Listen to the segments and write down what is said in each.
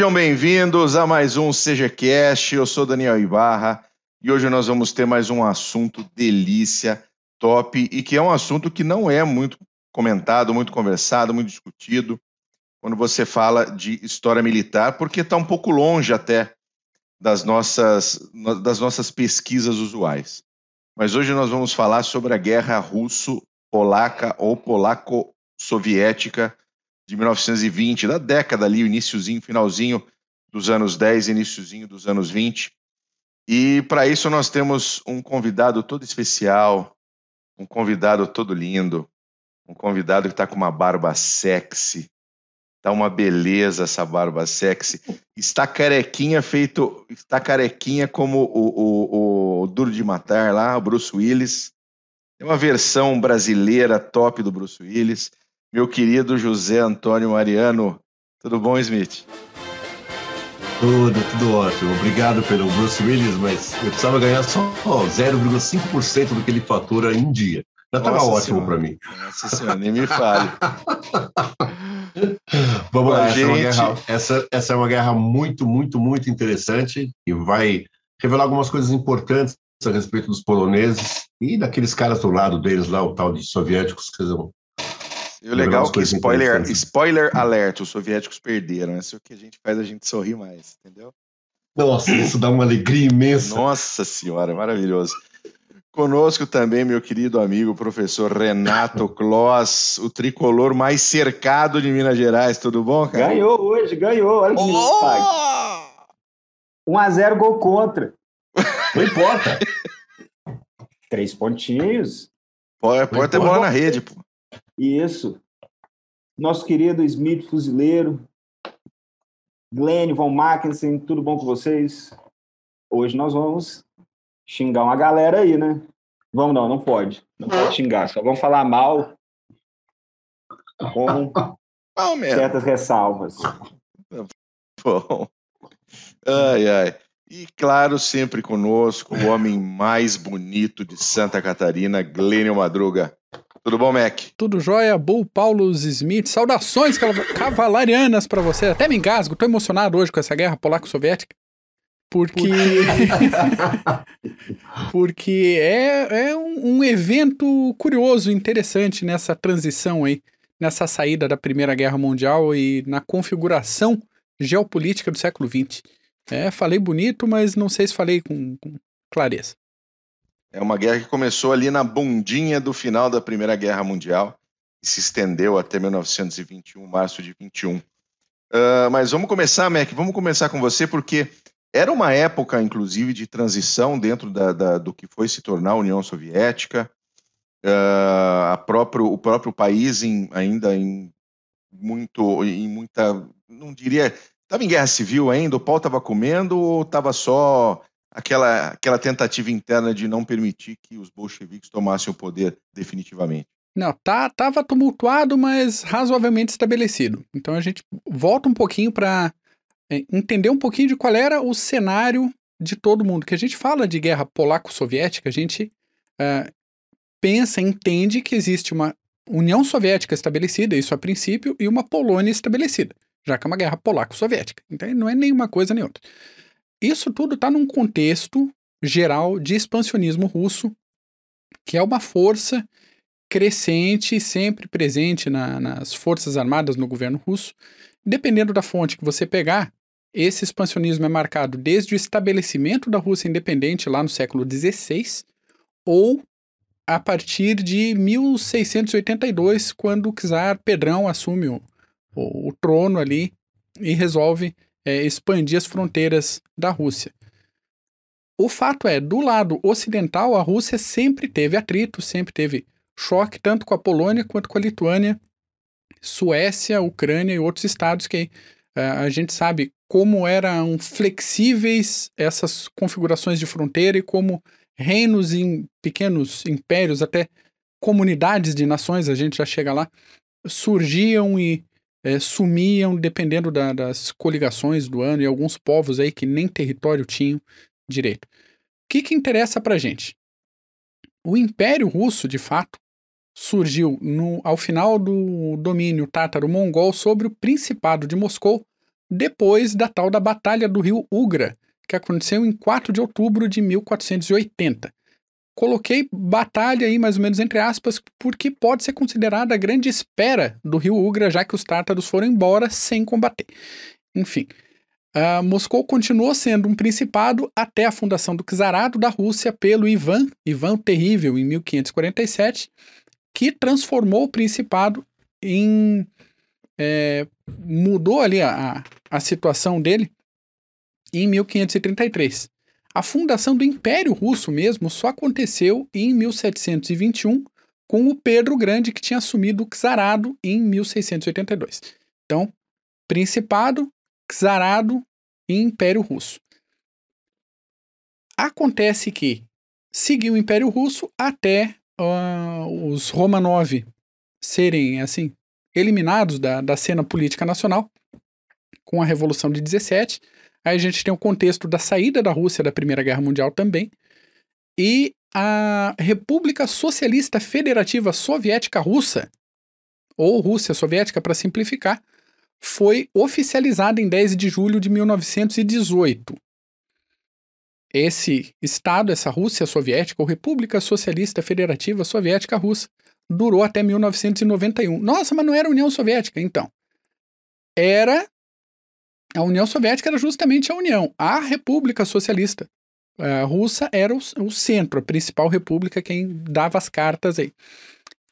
Sejam bem-vindos a mais um CGCast. Eu sou Daniel Ibarra e hoje nós vamos ter mais um assunto delícia, top e que é um assunto que não é muito comentado, muito conversado, muito discutido quando você fala de história militar, porque está um pouco longe até das nossas, das nossas pesquisas usuais. Mas hoje nós vamos falar sobre a guerra russo-polaca ou polaco-soviética de 1920, da década ali, iníciozinho, finalzinho dos anos 10, iníciozinho dos anos 20. E para isso nós temos um convidado todo especial, um convidado todo lindo, um convidado que está com uma barba sexy, Tá uma beleza essa barba sexy. Está carequinha feito, está carequinha como o, o, o Duro de Matar lá, o Bruce Willis. É uma versão brasileira top do Bruce Willis meu querido José Antônio Mariano. Tudo bom, Smith? Tudo, tudo ótimo. Obrigado pelo Bruce Willis, mas eu precisava ganhar só 0,5% do que ele fatura em dia. Já estava ótimo para mim. Nossa senhora, nem me fale. Vamos lá, gente... essa, é guerra, essa, essa é uma guerra muito, muito, muito interessante e vai revelar algumas coisas importantes a respeito dos poloneses e daqueles caras do lado deles lá, o tal de soviéticos, que vão e o legal é que, spoiler, spoiler alert, os soviéticos perderam. Isso é o que a gente faz a gente sorrir mais, entendeu? Nossa, isso dá uma alegria imensa. Nossa senhora, maravilhoso. Conosco também, meu querido amigo, professor Renato Kloss, o tricolor mais cercado de Minas Gerais. Tudo bom, cara? Ganhou hoje, ganhou. Olha que oh! 1x0 gol contra. Não importa. Três pontinhos. Pode, pode ter bola na rede, pô. Isso. Nosso querido Smith Fuzileiro, Glenn Von Mackensen, tudo bom com vocês? Hoje nós vamos xingar uma galera aí, né? Vamos não, não pode. Não pode xingar, só vamos falar mal com certas ressalvas. Bom. Ai, ai. E claro, sempre conosco, o homem mais bonito de Santa Catarina, Glênio Madruga. Tudo bom, Mac? Tudo jóia, Bull Paulos Smith. Saudações cavalarianas para você. Até me engasgo, tô emocionado hoje com essa guerra polaco-soviética. Porque. porque é, é um, um, evento curioso, interessante nessa transição aí, nessa saída da Primeira Guerra Mundial e na configuração geopolítica do século XX. É, falei bonito, mas não sei se falei com, com clareza. É uma guerra que começou ali na bundinha do final da Primeira Guerra Mundial e se estendeu até 1921, março de 21. Uh, ah, mas vamos começar, Mac, vamos começar com você, porque era uma época, inclusive, de transição dentro da, da, do que foi se tornar a União Soviética. Uh, a próprio, o próprio país em, ainda em muito, em muita, não diria, estava em guerra civil ainda, o pau estava comendo ou estava só aquela, aquela tentativa interna de não permitir que os bolcheviques tomassem o poder definitivamente. Não, tá, tava tumultuado, mas razoavelmente estabelecido. Então a gente volta um pouquinho para é, entender um pouquinho de qual era o cenário de todo mundo. Que a gente fala de guerra polaco-soviética, a gente uh, pensa, entende que existe uma União Soviética estabelecida, isso a princípio, e uma Polônia estabelecida, já que é uma guerra polaco-soviética. Então não é nenhuma coisa nem outra. Isso tudo está num contexto geral de expansionismo russo, que é uma força crescente e sempre presente na, nas forças armadas no governo russo. Dependendo da fonte que você pegar, esse expansionismo é marcado desde o estabelecimento da Rússia independente lá no século XVI ou a partir de 1682, quando o czar Pedrão assume o, o, o trono ali e resolve é, expandir as fronteiras da Rússia. O fato é, do lado ocidental, a Rússia sempre teve atrito, sempre teve choque, tanto com a Polônia quanto com a Lituânia, Suécia, Ucrânia e outros estados que uh, a gente sabe como eram flexíveis essas configurações de fronteira e como reinos em pequenos impérios, até comunidades de nações, a gente já chega lá, surgiam e é, sumiam dependendo da, das coligações do ano e alguns povos aí que nem território tinham direito. O que, que interessa para gente? O Império Russo, de fato, surgiu no, ao final do domínio tátaro-mongol sobre o Principado de Moscou, depois da tal da Batalha do Rio Ugra, que aconteceu em 4 de outubro de 1480. Coloquei batalha aí mais ou menos entre aspas, porque pode ser considerada a grande espera do rio Ugra, já que os tártaros foram embora sem combater. Enfim, uh, Moscou continuou sendo um principado até a fundação do czarado da Rússia pelo Ivan, Ivan Terrível, em 1547, que transformou o principado em. É, mudou ali a, a situação dele em 1533. A fundação do Império Russo mesmo só aconteceu em 1721, com o Pedro Grande, que tinha assumido o czarado em 1682. Então, Principado, czarado e Império Russo. Acontece que seguiu o Império Russo até uh, os Romanov serem, assim, eliminados da, da cena política nacional com a Revolução de 17 Aí a gente tem o contexto da saída da Rússia da Primeira Guerra Mundial também. E a República Socialista Federativa Soviética Russa, ou Rússia Soviética para simplificar, foi oficializada em 10 de julho de 1918. Esse Estado, essa Rússia Soviética, ou República Socialista Federativa Soviética Russa, durou até 1991. Nossa, mas não era União Soviética, então. Era a União Soviética era justamente a União. A República Socialista a Russa era o, o, centro, a principal república, quem dava as cartas aí.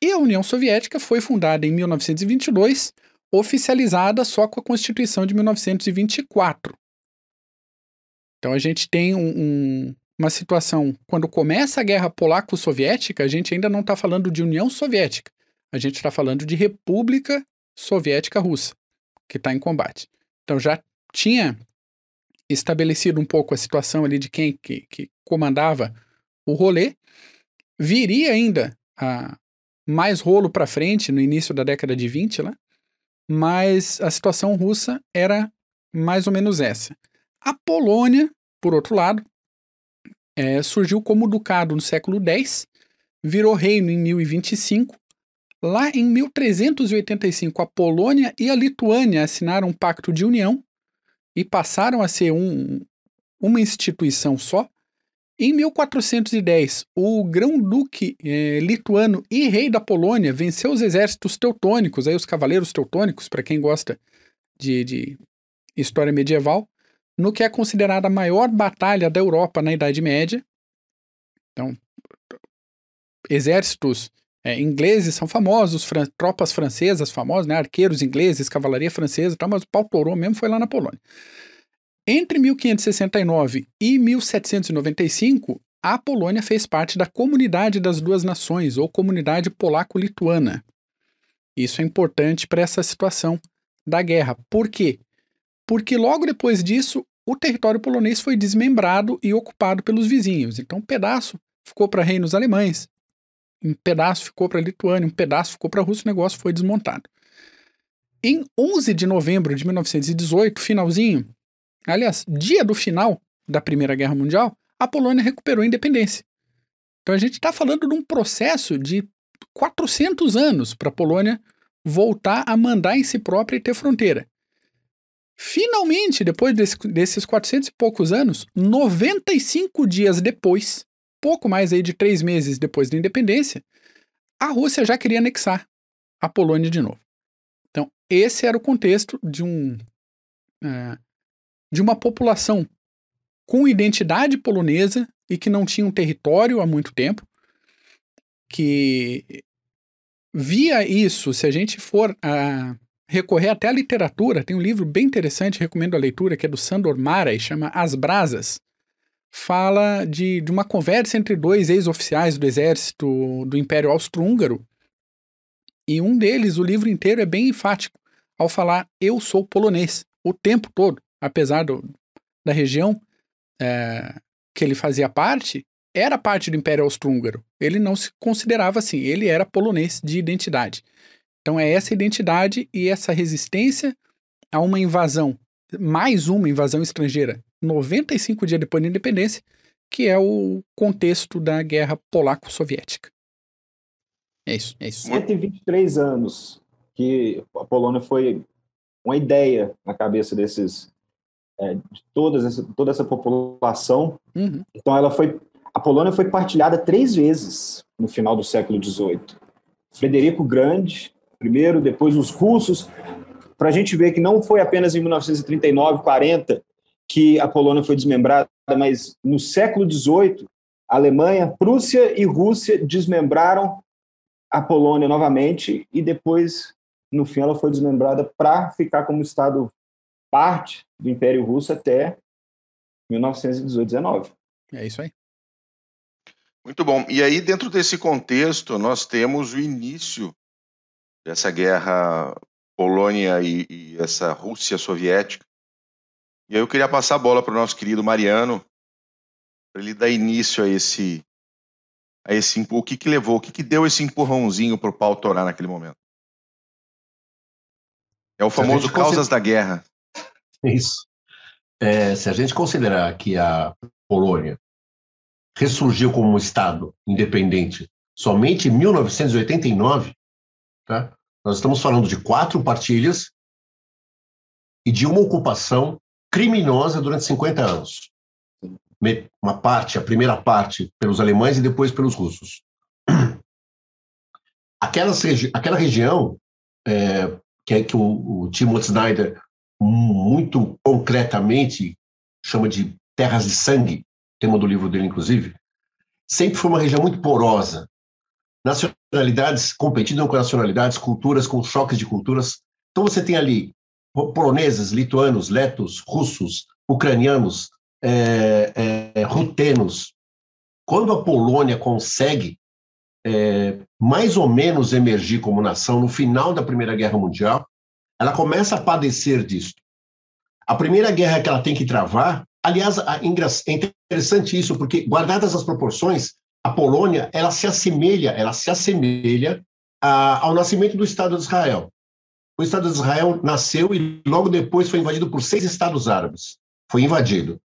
E a União Soviética foi fundada em 1922, oficializada só com a Constituição de 1924. Então a gente tem um, um, uma situação, quando começa a guerra polaco-soviética, a gente ainda não está falando de União Soviética, a gente está falando de República Soviética Russa, que está em combate. Então já tinha estabelecido um pouco a situação ali de quem que, que comandava o rolê. Viria ainda a mais rolo para frente no início da década de 20 lá, mas a situação russa era mais ou menos essa. A Polônia, por outro lado, é, surgiu como ducado no século X, virou reino em 1025 Lá em 1385, a Polônia e a Lituânia assinaram um pacto de união e passaram a ser um, uma instituição só. Em 1410, o grão-duque eh, lituano e rei da Polônia venceu os exércitos teutônicos, aí os cavaleiros teutônicos, para quem gosta de, de história medieval, no que é considerada a maior batalha da Europa na Idade Média. Então, exércitos é, ingleses são famosos, fran tropas francesas famosas, né? arqueiros ingleses, cavalaria francesa, tá? mas o pau torou mesmo foi lá na Polônia. Entre 1569 e 1795, a Polônia fez parte da Comunidade das Duas Nações, ou Comunidade Polaco-Lituana. Isso é importante para essa situação da guerra. Por quê? Porque logo depois disso, o território polonês foi desmembrado e ocupado pelos vizinhos. Então, um pedaço ficou para reinos alemães, um pedaço ficou para a Lituânia, um pedaço ficou para a Rússia, o negócio foi desmontado. Em 11 de novembro de 1918, finalzinho, aliás, dia do final da Primeira Guerra Mundial, a Polônia recuperou a independência. Então a gente está falando de um processo de 400 anos para a Polônia voltar a mandar em si própria e ter fronteira. Finalmente, depois desse, desses 400 e poucos anos, 95 dias depois, pouco mais aí de três meses depois da independência, a Rússia já queria anexar a Polônia de novo. Então, esse era o contexto de um é, de uma população com identidade polonesa e que não tinha um território há muito tempo, que via isso, se a gente for a recorrer até a literatura, tem um livro bem interessante, recomendo a leitura, que é do Sandor Maray, chama As Brasas, fala de, de uma conversa entre dois ex-oficiais do exército do Império Austro-Húngaro. E um deles, o livro inteiro, é bem enfático ao falar: eu sou polonês, o tempo todo, apesar do, da região é, que ele fazia parte, era parte do Império Austro-Húngaro. Ele não se considerava assim, ele era polonês de identidade. Então é essa identidade e essa resistência a uma invasão, mais uma invasão estrangeira 95 dias depois da independência, que é o contexto da guerra polaco-soviética. É isso, é isso. 123 anos que a Polônia foi uma ideia na cabeça desses é, de todas essa, toda essa população. Uhum. Então ela foi a Polônia foi partilhada três vezes no final do século XVIII. Frederico Grande, primeiro, depois os russos, para a gente ver que não foi apenas em 1939, 40 que a Polônia foi desmembrada, mas no século XVIII, Alemanha, Prússia e Rússia desmembraram a Polônia novamente e depois, no fim, ela foi desmembrada para ficar como Estado parte do Império Russo até 1918-19. É isso aí. Muito bom. E aí, dentro desse contexto, nós temos o início dessa guerra Polônia e, e essa Rússia soviética. E aí eu queria passar a bola para o nosso querido Mariano, para ele dar início a esse, a esse o que, que levou, o que, que deu esse empurrãozinho para o pau torar naquele momento. É o famoso causas considera... da guerra. Isso. É, se a gente considerar que a Polônia ressurgiu como um Estado independente somente em 1989, tá? nós estamos falando de quatro partilhas e de uma ocupação criminosa durante 50 anos. Uma parte, a primeira parte, pelos alemães e depois pelos russos. Aquelas, aquela região é, que, é, que o, o Timothy Snyder muito concretamente chama de terras de sangue, tema do livro dele, inclusive, sempre foi uma região muito porosa. Nacionalidades competindo com nacionalidades, culturas com choques de culturas. Então você tem ali poloneses, lituanos, letos, russos, ucranianos, é, é, rutenos. Quando a Polônia consegue é, mais ou menos emergir como nação no final da Primeira Guerra Mundial, ela começa a padecer disso. A primeira guerra que ela tem que travar Aliás, é interessante isso, porque guardadas as proporções, a Polônia ela se assemelha, ela se assemelha a, ao nascimento do Estado de Israel. O Estado de Israel nasceu e logo depois foi invadido por seis estados árabes. Foi invadido.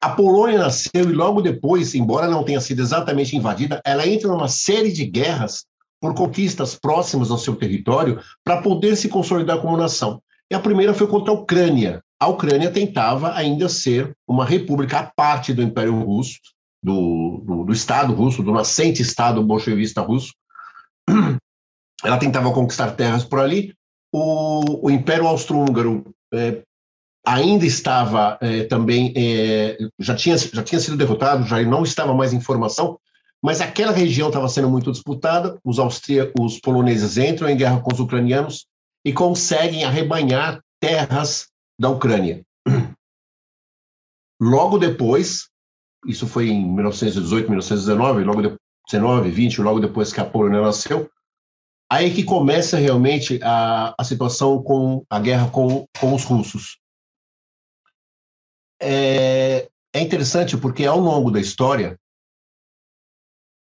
A Polônia nasceu e logo depois, embora não tenha sido exatamente invadida, ela entra numa série de guerras por conquistas próximas ao seu território para poder se consolidar como nação. E a primeira foi contra a Ucrânia, a Ucrânia tentava ainda ser uma república à parte do Império Russo, do, do, do Estado russo, do nascente Estado bolchevista russo. Ela tentava conquistar terras por ali. O, o Império Austro-Húngaro é, ainda estava é, também, é, já, tinha, já tinha sido derrotado, já não estava mais em formação, mas aquela região estava sendo muito disputada. Os austríacos, os poloneses entram em guerra com os ucranianos e conseguem arrebanhar terras da Ucrânia. Logo depois, isso foi em 1918, 1919, logo depois, 19, 20, logo depois que a Polônia nasceu, aí que começa realmente a, a situação com a guerra com, com os russos. É, é interessante porque ao longo da história,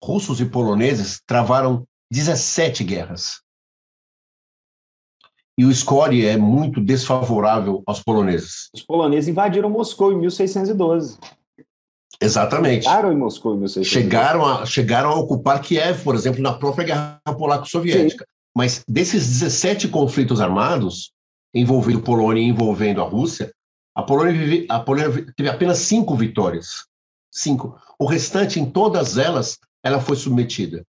russos e poloneses travaram 17 guerras e o score é muito desfavorável aos poloneses. Os poloneses invadiram Moscou em 1612. Exatamente. Chegaram em Moscou em 1612. Chegaram a, chegaram a ocupar Kiev, por exemplo, na própria Guerra Polaco-Soviética. Mas desses 17 conflitos armados, envolvendo Polônia e envolvendo a Rússia, a Polônia, vive, a Polônia teve apenas cinco vitórias. Cinco. O restante, em todas elas, ela foi submetida.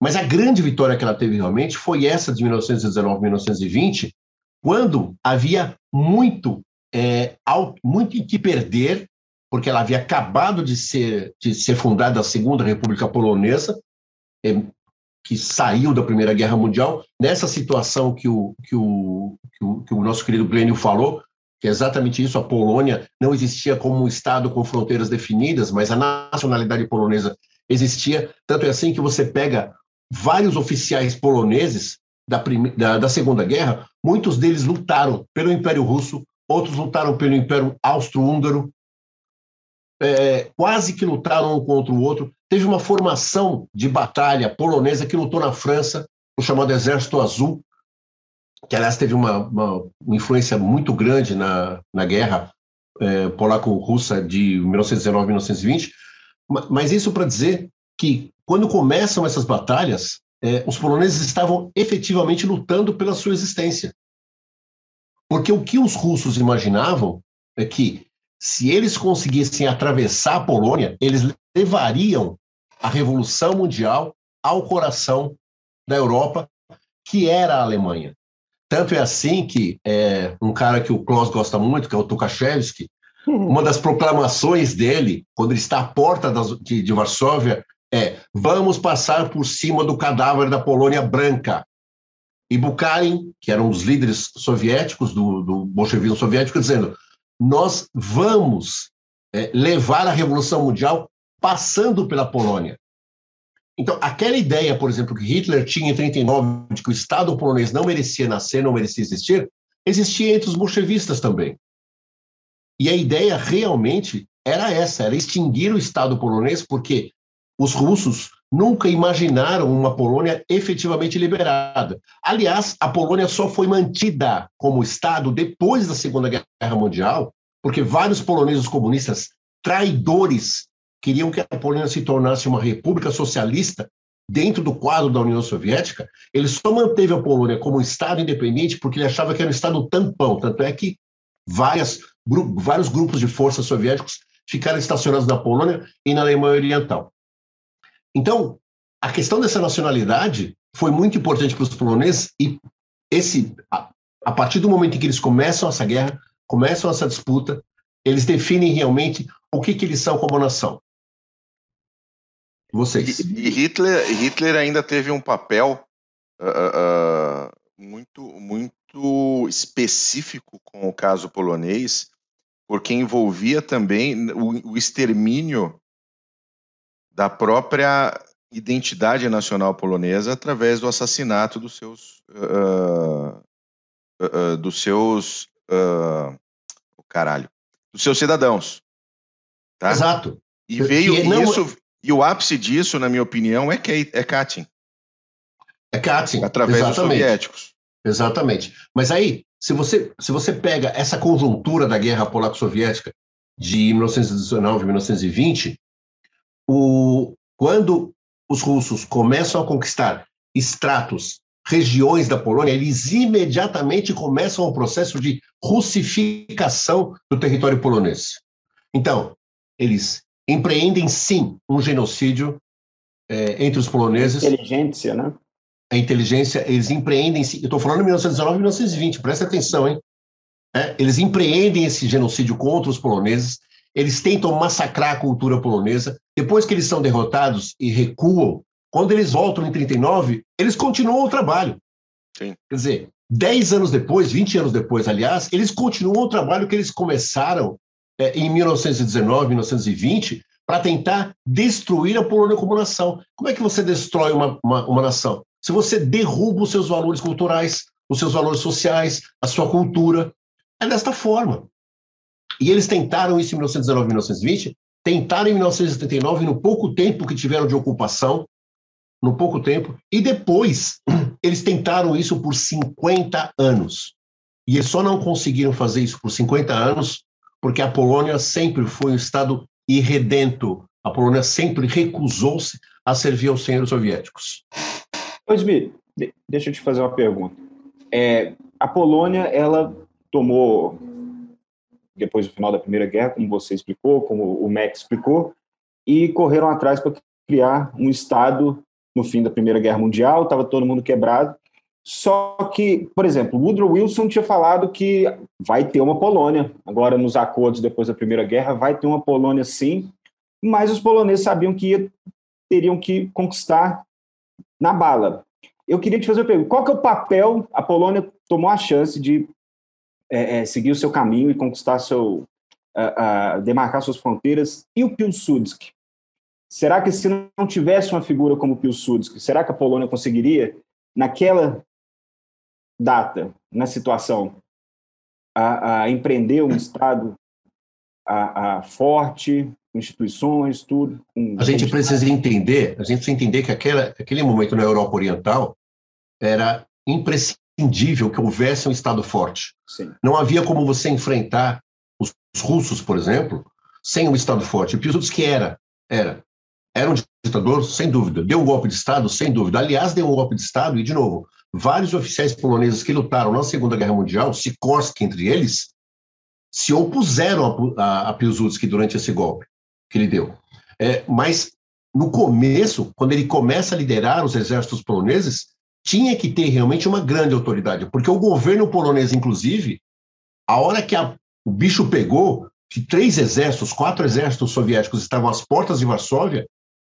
Mas a grande vitória que ela teve realmente foi essa de 1919, 1920, quando havia muito, é, muito em que perder, porque ela havia acabado de ser, de ser fundada a Segunda República Polonesa, é, que saiu da Primeira Guerra Mundial, nessa situação que o, que o, que o, que o nosso querido Glênio falou, que é exatamente isso, a Polônia não existia como um Estado com fronteiras definidas, mas a nacionalidade polonesa existia, tanto é assim que você pega vários oficiais poloneses da, da, da, Segunda Guerra, muitos deles lutaram pelo Império Russo, outros lutaram pelo Império Austro-Húngaro, é, quase que lutaram um contra o outro. Teve uma formação de batalha polonesa que lutou na França, o chamado Exército Azul, que aliás teve uma, uma, uma influência muito grande na, na guerra é, polaco-russa de 1919-1920. Mas isso para dizer que quando começam essas batalhas, é, os poloneses estavam efetivamente lutando pela sua existência. Porque o que os russos imaginavam é que, se eles conseguissem atravessar a Polônia, eles levariam a Revolução Mundial ao coração da Europa, que era a Alemanha. Tanto é assim que é, um cara que o Klaus gosta muito, que é o Tukachevsky, uhum. uma das proclamações dele, quando ele está à porta das, de, de Varsóvia, é: vamos passar por cima do cadáver da Polônia branca. E Bukharin, que era um dos líderes soviéticos do, do bolchevismo soviético, dizendo: nós vamos é, levar a Revolução Mundial passando pela Polônia. Então, aquela ideia, por exemplo, que Hitler tinha em 39 de que o Estado polonês não merecia nascer, não merecia existir, existia entre os bolchevistas também. E a ideia realmente era essa, era extinguir o Estado polonês, porque os russos nunca imaginaram uma Polônia efetivamente liberada. Aliás, a Polônia só foi mantida como Estado depois da Segunda Guerra Mundial, porque vários poloneses comunistas traidores queriam que a Polônia se tornasse uma república socialista dentro do quadro da União Soviética, ele só manteve a Polônia como um Estado independente porque ele achava que era um Estado tampão. Tanto é que várias, vários grupos de forças soviéticos ficaram estacionados na Polônia e na Alemanha Oriental. Então, a questão dessa nacionalidade foi muito importante para os poloneses e esse, a, a partir do momento em que eles começam essa guerra, começam essa disputa, eles definem realmente o que, que eles são como nação. Vocês. E, e Hitler, Hitler ainda teve um papel uh, uh, muito, muito específico com o caso polonês, porque envolvia também o, o extermínio da própria identidade nacional polonesa através do assassinato dos seus uh, uh, dos seus uh, caralho dos seus cidadãos tá? exato e veio não... isso e o ápice disso, na minha opinião, é, Kate, é Katyn. É Katyn. Através Exatamente. dos soviéticos. Exatamente. Mas aí, se você, se você pega essa conjuntura da guerra polaco-soviética de 1919 e 1920, o, quando os russos começam a conquistar estratos, regiões da Polônia, eles imediatamente começam o processo de russificação do território polonês. Então, eles empreendem sim um genocídio é, entre os poloneses. A inteligência, né? A inteligência, eles empreendem. Eu estou falando de 1919 e 1920, presta atenção, hein? É, eles empreendem esse genocídio contra os poloneses, eles tentam massacrar a cultura polonesa. Depois que eles são derrotados e recuam, quando eles voltam em 39, eles continuam o trabalho. Sim. Quer dizer, 10 anos depois, 20 anos depois, aliás, eles continuam o trabalho que eles começaram é, em 1919, 1920, para tentar destruir a Polônia como nação. Como é que você destrói uma, uma, uma nação? Se você derruba os seus valores culturais, os seus valores sociais, a sua cultura. É desta forma. E eles tentaram isso em 1919, 1920, tentaram em 1979, no pouco tempo que tiveram de ocupação, no pouco tempo, e depois eles tentaram isso por 50 anos. E eles só não conseguiram fazer isso por 50 anos porque a Polônia sempre foi um Estado irredento. A Polônia sempre recusou-se a servir aos senhores soviéticos. Osmi, deixa eu te fazer uma pergunta. É, a Polônia, ela tomou, depois do final da Primeira Guerra, como você explicou, como o Max explicou, e correram atrás para criar um Estado no fim da Primeira Guerra Mundial, estava todo mundo quebrado, só que, por exemplo, Woodrow Wilson tinha falado que vai ter uma Polônia. Agora, nos acordos depois da Primeira Guerra, vai ter uma Polônia sim, mas os poloneses sabiam que ia, teriam que conquistar na bala. Eu queria te fazer uma pergunta: qual que é o papel? A Polônia tomou a chance de é, é, seguir o seu caminho e conquistar seu. Demarcar suas fronteiras, e o Pilsudski? Será que se não tivesse uma figura como o Pilsudski, será que a Polônia conseguiria, naquela data, na situação, a, a empreender um Estado a, a forte, instituições, tudo. a gente precisa entender, a gente precisa entender que aquela, aquele momento na Europa Oriental era imprescindível que houvesse um Estado forte. Sim. Não havia como você enfrentar os, os russos, por exemplo, sem um Estado forte. O Piłsudski era, era, era um ditador, sem dúvida. Deu um golpe de Estado, sem dúvida. Aliás, deu um golpe de Estado e, de novo, vários oficiais poloneses que lutaram na Segunda Guerra Mundial, Sikorsky entre eles, se opuseram a, a, a Piłsudski durante esse golpe que ele deu. É, mas no começo, quando ele começa a liderar os exércitos poloneses, tinha que ter realmente uma grande autoridade, porque o governo polonês, inclusive, a hora que a, o bicho pegou, que três exércitos, quatro exércitos soviéticos estavam às portas de Varsóvia,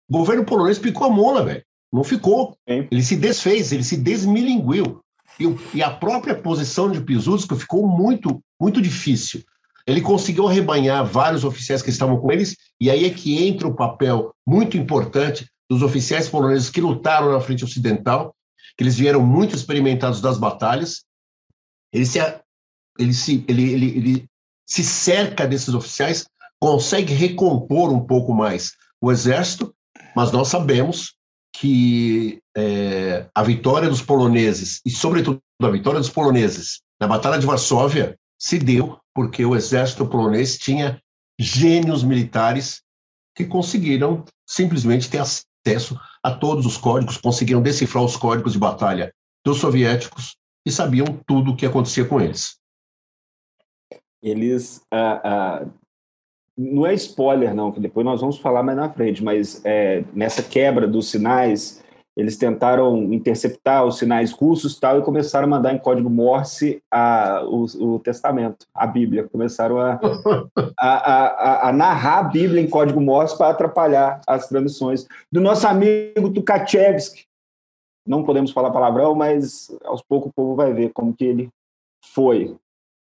o governo polonês picou a mola, velho. Não ficou. Ele se desfez, ele se desmilinguiu. E, e a própria posição de Piłsudski ficou muito, muito difícil. Ele conseguiu arrebanhar vários oficiais que estavam com eles, e aí é que entra o papel muito importante dos oficiais poloneses que lutaram na frente ocidental, que eles vieram muito experimentados das batalhas. Ele se, ele se, ele, ele, ele se cerca desses oficiais, consegue recompor um pouco mais o exército, mas nós sabemos que é, a vitória dos poloneses, e sobretudo a vitória dos poloneses na Batalha de Varsóvia, se deu porque o exército polonês tinha gênios militares que conseguiram simplesmente ter acesso a todos os códigos, conseguiram decifrar os códigos de batalha dos soviéticos e sabiam tudo o que acontecia com eles. Eles ah, ah, não é spoiler, não, que depois nós vamos falar mais na frente, mas é, nessa quebra dos sinais, eles tentaram interceptar os sinais russos tal, e começaram a mandar em código Morse a, o, o Testamento, a Bíblia. Começaram a, a, a, a narrar a Bíblia em código Morse para atrapalhar as transmissões. Do nosso amigo Tukachevsky. Não podemos falar palavrão, mas aos poucos o povo vai ver como que ele foi.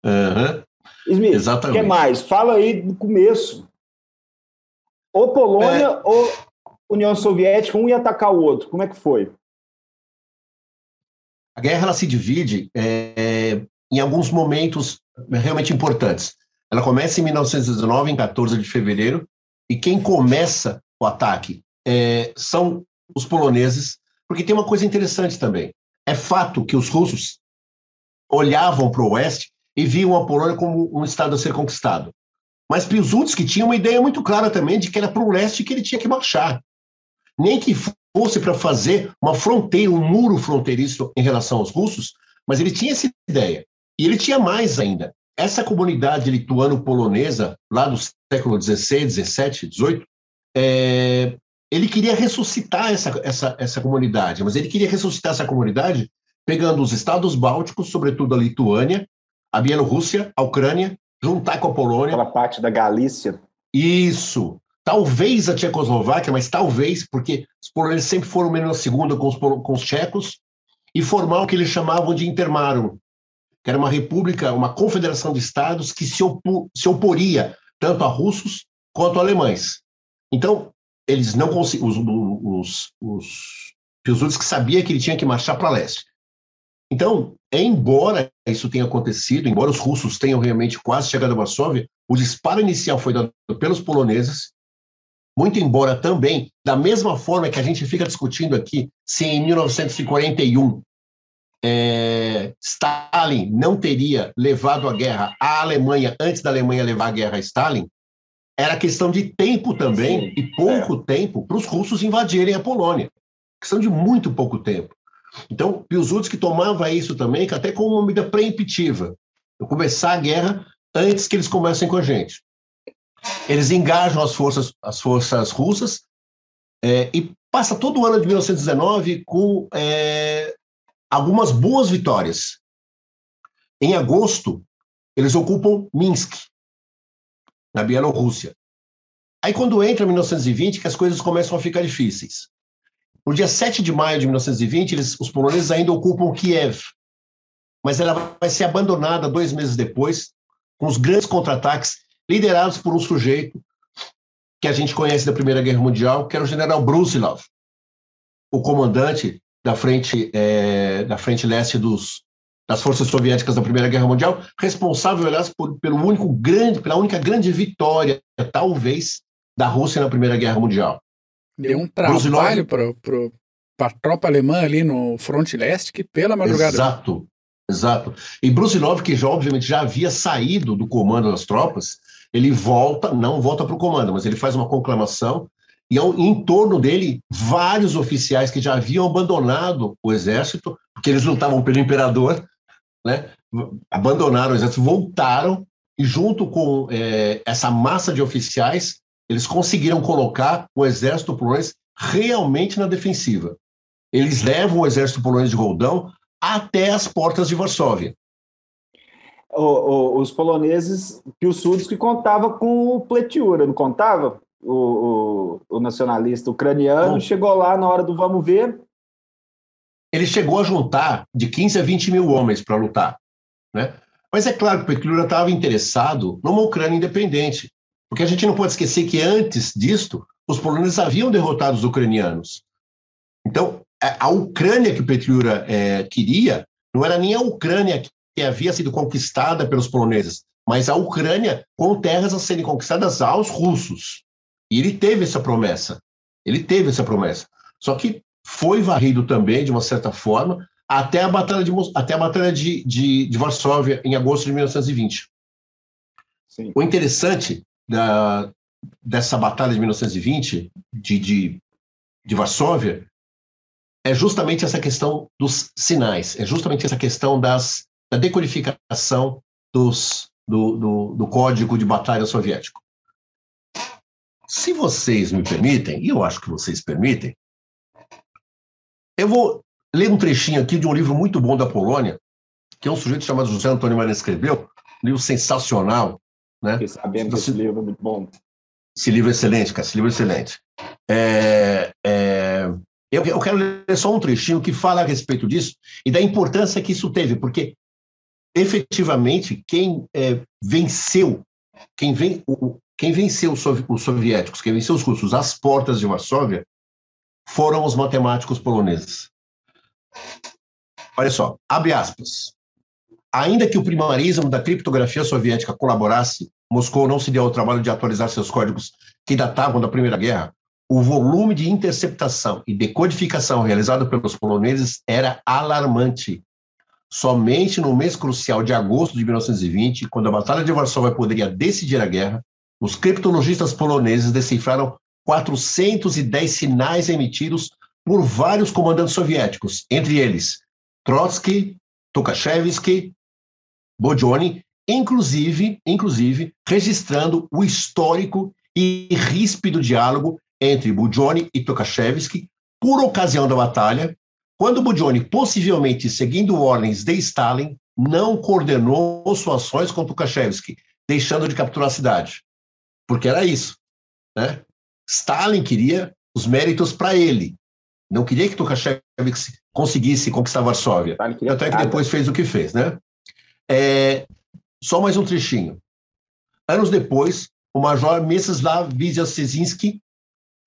Uhum. Smith, Exatamente. o que mais? Fala aí do começo. Ou Polônia é... ou União Soviética, um ia atacar o outro. Como é que foi? A guerra ela se divide é, em alguns momentos realmente importantes. Ela começa em 1919, em 14 de fevereiro, e quem começa o ataque é, são os poloneses, porque tem uma coisa interessante também. É fato que os russos olhavam para o oeste e viam a Polônia como um estado a ser conquistado. Mas Piłsudski tinha uma ideia muito clara também de que era para o leste que ele tinha que marchar. Nem que fosse para fazer uma fronteira, um muro fronteiriço em relação aos russos, mas ele tinha essa ideia. E ele tinha mais ainda. Essa comunidade lituano-polonesa, lá do século XVI, XVII, XVIII, é, ele queria ressuscitar essa, essa, essa comunidade, mas ele queria ressuscitar essa comunidade pegando os estados bálticos, sobretudo a Lituânia, a Bielorrússia, a Ucrânia, juntar com a Polônia. Aquela parte da Galícia. Isso. Talvez a Tchecoslováquia, mas talvez, porque os poloneses sempre foram menos segunda com os, com os tchecos, e formar o que eles chamavam de Intermarum, que era uma república, uma confederação de estados que se, opo, se oporia tanto a russos quanto a alemães. Então, eles não conseguiam, os, os, os que sabia que ele tinha que marchar para leste. Então, embora isso tenha acontecido, embora os russos tenham realmente quase chegado a Varsóvia, o disparo inicial foi dado pelos poloneses, muito embora também, da mesma forma que a gente fica discutindo aqui, se em 1941 é, Stalin não teria levado a guerra à Alemanha antes da Alemanha levar a guerra a Stalin, era questão de tempo também, Sim, e pouco é. tempo, para os russos invadirem a Polônia. Questão de muito pouco tempo. Então, Piłsudski tomava isso também, até como uma medida preemptiva. Eu começar a guerra antes que eles comecem com a gente. Eles engajam as forças, as forças russas é, e passa todo o ano de 1919 com é, algumas boas vitórias. Em agosto, eles ocupam Minsk, na Bielorrússia. Aí, quando entra 1920, que as coisas começam a ficar difíceis. No dia 7 de maio de 1920, eles, os poloneses ainda ocupam Kiev, mas ela vai ser abandonada dois meses depois, com os grandes contra-ataques liderados por um sujeito que a gente conhece da Primeira Guerra Mundial, que era o general Brusilov, o comandante da frente, é, da frente leste dos, das forças soviéticas da Primeira Guerra Mundial, responsável, aliás, por, pelo único grande, pela única grande vitória, talvez, da Rússia na Primeira Guerra Mundial. Deu um trabalho para a tropa alemã ali no fronte leste que pela madrugada. Exato, exato. E Brusilov, que já, obviamente já havia saído do comando das tropas, ele volta, não volta para o comando, mas ele faz uma conclamação e em torno dele vários oficiais que já haviam abandonado o exército, porque eles lutavam pelo imperador, né? abandonaram o exército, voltaram e junto com é, essa massa de oficiais, eles conseguiram colocar o exército polonês realmente na defensiva. Eles levam o exército polonês de Roldão até as portas de Varsóvia. O, o, os poloneses, Piłsudski contava com o Pletiura, não contava? O, o, nacionalista ucraniano chegou lá na hora do vamos ver. Ele chegou a juntar de 15 a 20 mil homens para lutar. Né? Mas é claro que o Pletiura estava interessado numa Ucrânia independente. Porque a gente não pode esquecer que antes disto, os poloneses haviam derrotado os ucranianos. Então, a Ucrânia que o Petliura é, queria não era nem a Ucrânia que havia sido conquistada pelos poloneses, mas a Ucrânia com terras a serem conquistadas aos russos. E ele teve essa promessa. Ele teve essa promessa. Só que foi varrido também, de uma certa forma, até a Batalha de, até a batalha de, de, de Varsóvia, em agosto de 1920. Sim. O interessante da, dessa batalha de 1920, de, de, de Varsóvia, é justamente essa questão dos sinais, é justamente essa questão das, da decodificação dos, do, do, do código de batalha soviético. Se vocês me permitem, e eu acho que vocês permitem, eu vou ler um trechinho aqui de um livro muito bom da Polônia, que é um sujeito chamado José Antônio Maria escreveu, um livro sensacional. Né? Fiquei sabendo esse livro é muito bom. Esse livro é excelente, cara, esse livro é excelente. É, é, eu, eu quero ler só um trechinho que fala a respeito disso e da importância que isso teve, porque efetivamente quem é, venceu, quem, o, quem venceu os soviéticos, quem venceu os russos às portas de Varsóvia, foram os matemáticos poloneses. Olha só, abre aspas. Ainda que o primarismo da criptografia soviética colaborasse, Moscou não se deu ao trabalho de atualizar seus códigos que datavam da Primeira Guerra, o volume de interceptação e decodificação realizado pelos poloneses era alarmante. Somente no mês crucial de agosto de 1920, quando a Batalha de Varsóvia poderia decidir a guerra, os criptologistas poloneses decifraram 410 sinais emitidos por vários comandantes soviéticos, entre eles Trotsky, Tukhachevsky, Bojoni, inclusive, inclusive registrando o histórico e ríspido diálogo entre Budione e Tukhachevsky por ocasião da batalha, quando Budione, possivelmente seguindo ordens de Stalin, não coordenou suas ações com Tukhachevsky, deixando de capturar a cidade. Porque era isso. Né? Stalin queria os méritos para ele. Não queria que Tukhachevsky conseguisse conquistar Varsóvia. Até que depois fez o que fez. Né? É, só mais um trechinho. Anos depois, o major Mstislav Wyszynski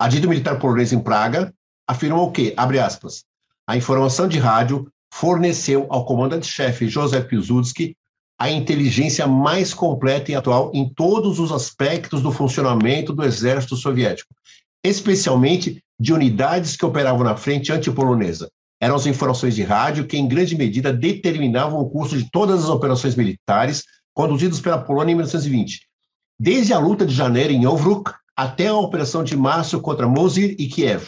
Adido militar polonês em Praga afirmou que, abre aspas, a informação de rádio forneceu ao comandante-chefe Joseph Piłsudski a inteligência mais completa e atual em todos os aspectos do funcionamento do exército soviético, especialmente de unidades que operavam na frente antipolonesa. Eram as informações de rádio que, em grande medida, determinavam o curso de todas as operações militares conduzidas pela Polônia em 1920. Desde a luta de janeiro em Ovruk até a operação de março contra Mosul e Kiev,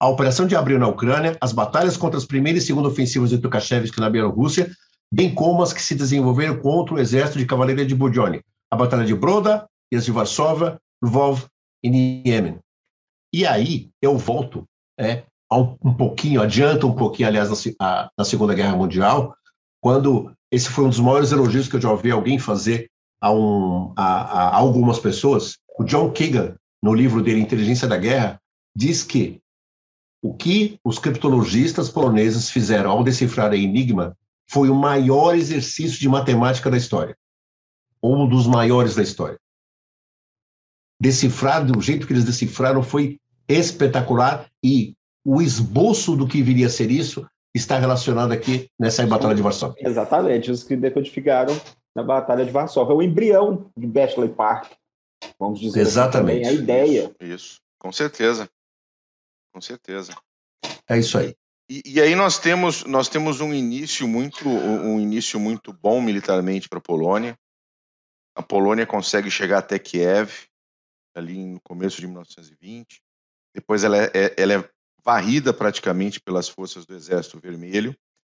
a operação de abril na Ucrânia, as batalhas contra as primeiras e segunda ofensivas de Tukhachevsky na Bielorrússia, bem como as que se desenvolveram contra o exército de cavalaria de Budione, a batalha de Broda e as de Varsóvia, Lvov e Niemen. E aí eu volto é, um, um pouquinho, adianto um pouquinho, aliás, na, a, na Segunda Guerra Mundial, quando esse foi um dos maiores elogios que eu já ouvi alguém fazer a, um, a, a algumas pessoas, o John Keegan, no livro dele Inteligência da Guerra, diz que o que os criptologistas poloneses fizeram ao decifrar a Enigma foi o maior exercício de matemática da história, ou um dos maiores da história. Decifrar do jeito que eles decifraram foi espetacular e o esboço do que viria a ser isso está relacionado aqui nessa Batalha de Varsóvia. Exatamente, os que decodificaram na Batalha de Varsóvia. O embrião de Bletchley Park, Vamos dizer assim Exatamente. Assim, a ideia. Isso, com certeza. Com certeza. É isso aí. E, e, aí nós temos nós temos um início muito um início muito bom militarmente para a Polônia. A Polônia consegue chegar até Kiev ali no começo de 1920. depois ela é, é, ela é varrida praticamente pelas forças do Exército Vermelho,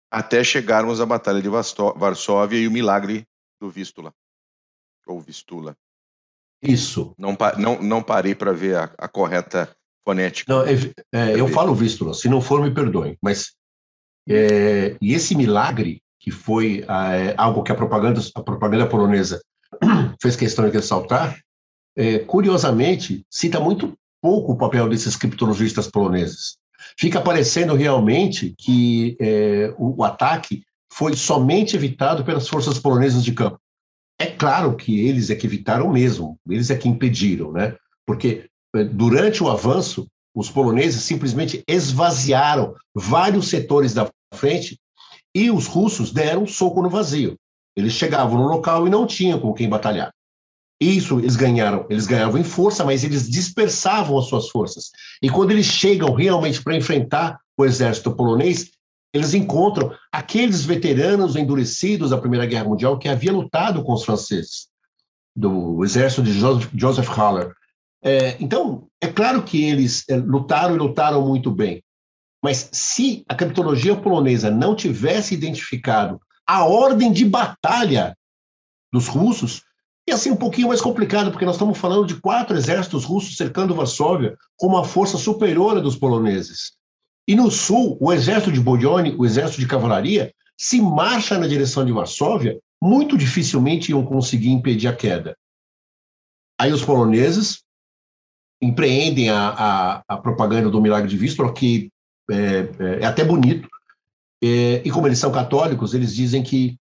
até chegarmos à Batalha de Varsóvia e o milagre do Vístula. Ou Vistula. Isso. Não, não, não parei para ver a, a, correta Não, é, é, eu falo Vístula, se não for, me perdoem. Mas é, e esse milagre, que foi é, algo que a propaganda, a propaganda polonesa fez questão de ressaltar, é, curiosamente, cita muito pouco o papel desses criptologistas poloneses. Fica parecendo realmente que é, o, o, ataque foi somente evitado pelas forças polonesas de campo. É claro que eles é que evitaram mesmo, eles é que impediram, né? Porque durante o avanço, os poloneses simplesmente esvaziaram vários setores da frente e os russos deram um soco no vazio. Eles chegavam no local e não tinham com quem batalhar. Isso eles ganharam, eles ganhavam em força, mas eles dispersavam as suas forças. E quando eles chegam realmente para enfrentar o exército polonês, eles encontram aqueles veteranos endurecidos da Primeira Guerra Mundial que haviam lutado com os franceses, do exército de Joseph Haller. É, então, é claro que eles é, lutaram e lutaram muito bem, mas se a criptologia polonesa não tivesse identificado a ordem de batalha dos russos, ia ser um pouquinho mais complicado, porque nós estamos falando de quatro exércitos russos cercando Varsóvia com uma força superior à dos poloneses. E no sul, o exército de Bodione, o exército de cavalaria, se marcha na direção de Varsóvia, muito dificilmente iam conseguir impedir a queda. Aí os poloneses empreendem a, a, a propaganda do milagre de Vístula, que é, é, é até bonito, é, e como eles são católicos, eles dizem que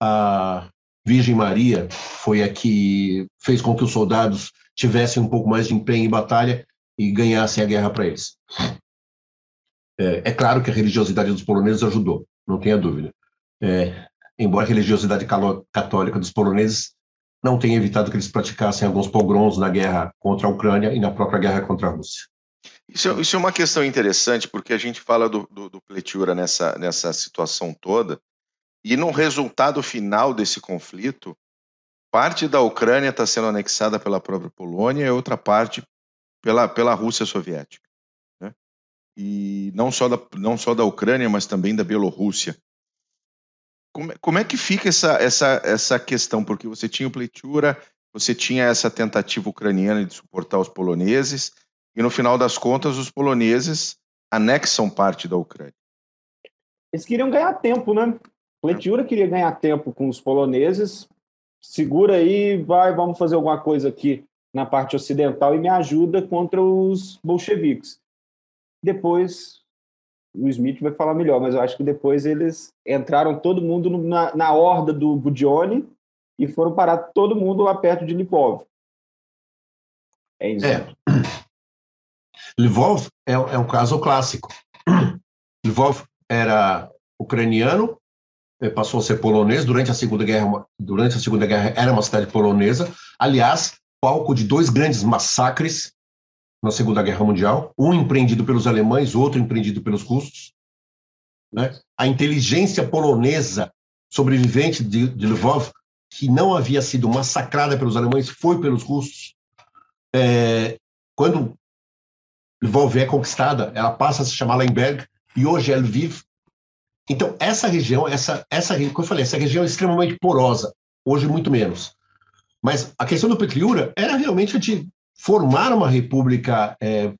a Virgem Maria foi a que fez com que os soldados tivessem um pouco mais de empenho em batalha e ganhassem a guerra para eles. É, é, claro que a religiosidade dos poloneses ajudou, não tenha dúvida. É, embora a religiosidade católica dos poloneses não tenha evitado que eles praticassem alguns pogroms na guerra contra a Ucrânia e na própria guerra contra a Rússia. Isso, é, isso é uma questão interessante, porque a gente fala do, do, do Pletura nessa, nessa situação toda, e no resultado final desse conflito, parte da Ucrânia está sendo anexada pela própria Polônia e outra parte pela, pela Rússia soviética. Né? E não só, da, não só da Ucrânia, mas também da Bielorrússia. Como, como é que fica essa, essa, essa questão? Porque você tinha o Pletura, você tinha essa tentativa ucraniana de suportar os poloneses, e no final das contas, os poloneses anexam parte da Ucrânia. Eles queriam ganhar tempo, né? Pletiura queria ganhar tempo com os poloneses. Segura aí, vai, vamos fazer alguma coisa aqui na parte ocidental e me ajuda contra os bolcheviques. Depois, o Smith vai falar melhor, mas eu acho que depois eles entraram todo mundo na, na horda do Budione e foram parar todo mundo lá perto de Lipov. É isso. É. Lvov é, é um caso clássico. Lvov era ucraniano, eh, passou a ser polonês durante a Segunda Guerra. Durante a Segunda Guerra era uma cidade polonesa. Aliás, palco de dois grandes massacres na Segunda Guerra Mundial, um empreendido pelos alemães, outro empreendido pelos russos. Né? A inteligência polonesa sobrevivente de, de Lvov, que não havia sido massacrada pelos alemães, foi pelos russos. É, quando Lvov é conquistada, ela passa a se chamar Lemberg, e hoje é Lviv. Então, essa região, essa, essa, como eu falei, essa região é extremamente porosa, hoje muito menos. Mas a questão do Petliura era realmente de formar uma república é,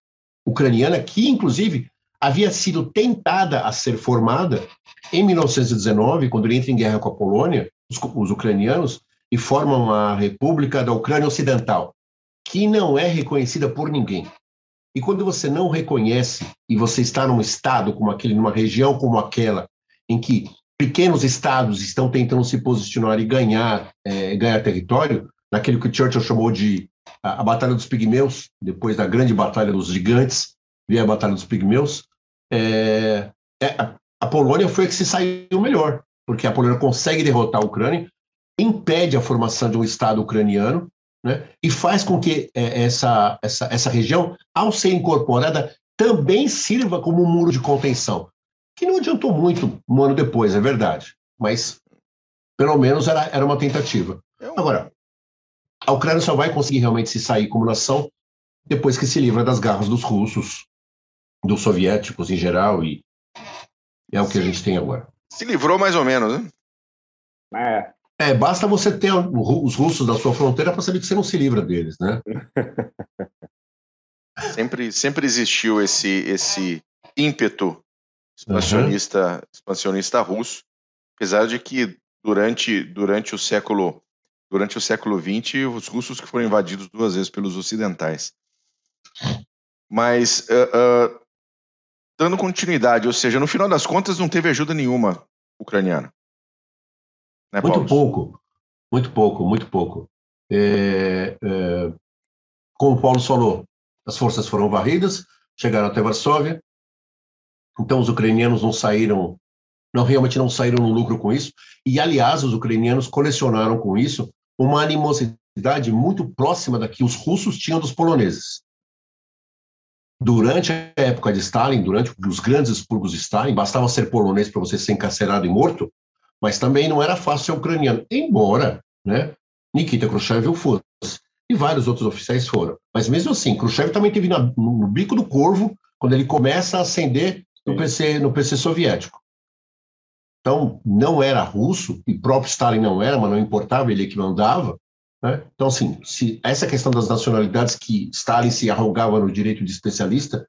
ucraniana que, inclusive, havia sido tentada a ser formada em 1919, quando ele entra em guerra com a Polônia, os, os ucranianos, e formam a República da Ucrânia Ocidental, que não é reconhecida por ninguém. E quando você não reconhece e você está num estado como aquele, numa região como aquela, em que pequenos estados estão tentando se posicionar e ganhar, é, ganhar território, naquele que Churchill chamou de a, a, Batalha dos Pigmeus, depois da grande Batalha dos Gigantes, veio a Batalha dos Pigmeus, é, é, a, Polônia foi a que se saiu melhor, porque a Polônia consegue derrotar a Ucrânia, impede a formação de um Estado ucraniano, né? e faz com que é, essa, essa, essa região, ao ser incorporada, também sirva como um muro de contenção, que não adiantou muito um ano depois, é verdade, mas pelo menos era, era uma tentativa. Agora, a Ucrânia só vai conseguir realmente se sair como nação depois que se livra das garras dos russos, dos soviéticos em geral, e é o que a gente tem agora. Se livrou mais ou menos, né? É. É, basta você ter os russos da sua fronteira para saber que você não se livra deles, né? sempre, sempre existiu esse, esse ímpeto expansionista, uhum. expansionista russo, apesar de que durante, durante o século durante o século XX os russos que foram invadidos duas vezes pelos ocidentais. Mas uh, uh, dando continuidade, ou seja, no final das contas não teve ajuda nenhuma ucraniana. Né, muito pouco, muito pouco, muito pouco. É, é, como o Paulo falou, as forças foram varridas, chegaram até Varsóvia, então os ucranianos não saíram, não realmente não saíram no lucro com isso, e aliás os ucranianos colecionaram com isso uma animosidade muito próxima da que os russos tinham dos poloneses. Durante a época de Stalin, durante os grandes expurgos de Stalin, bastava ser polonês para você ser encarcerado e morto, mas também não era fácil ser ucraniano, embora né, Nikita Khrushchev o fosse, e vários outros oficiais foram. Mas mesmo assim, Khrushchev também teve no, no bico do corvo quando ele começa a ascender no PC, no PC soviético. Então, não era russo, e próprio Stalin não era, mas não importava, ele é que mandava. Né? Então, assim, se essa questão das nacionalidades que Stalin se arrogava no direito de especialista,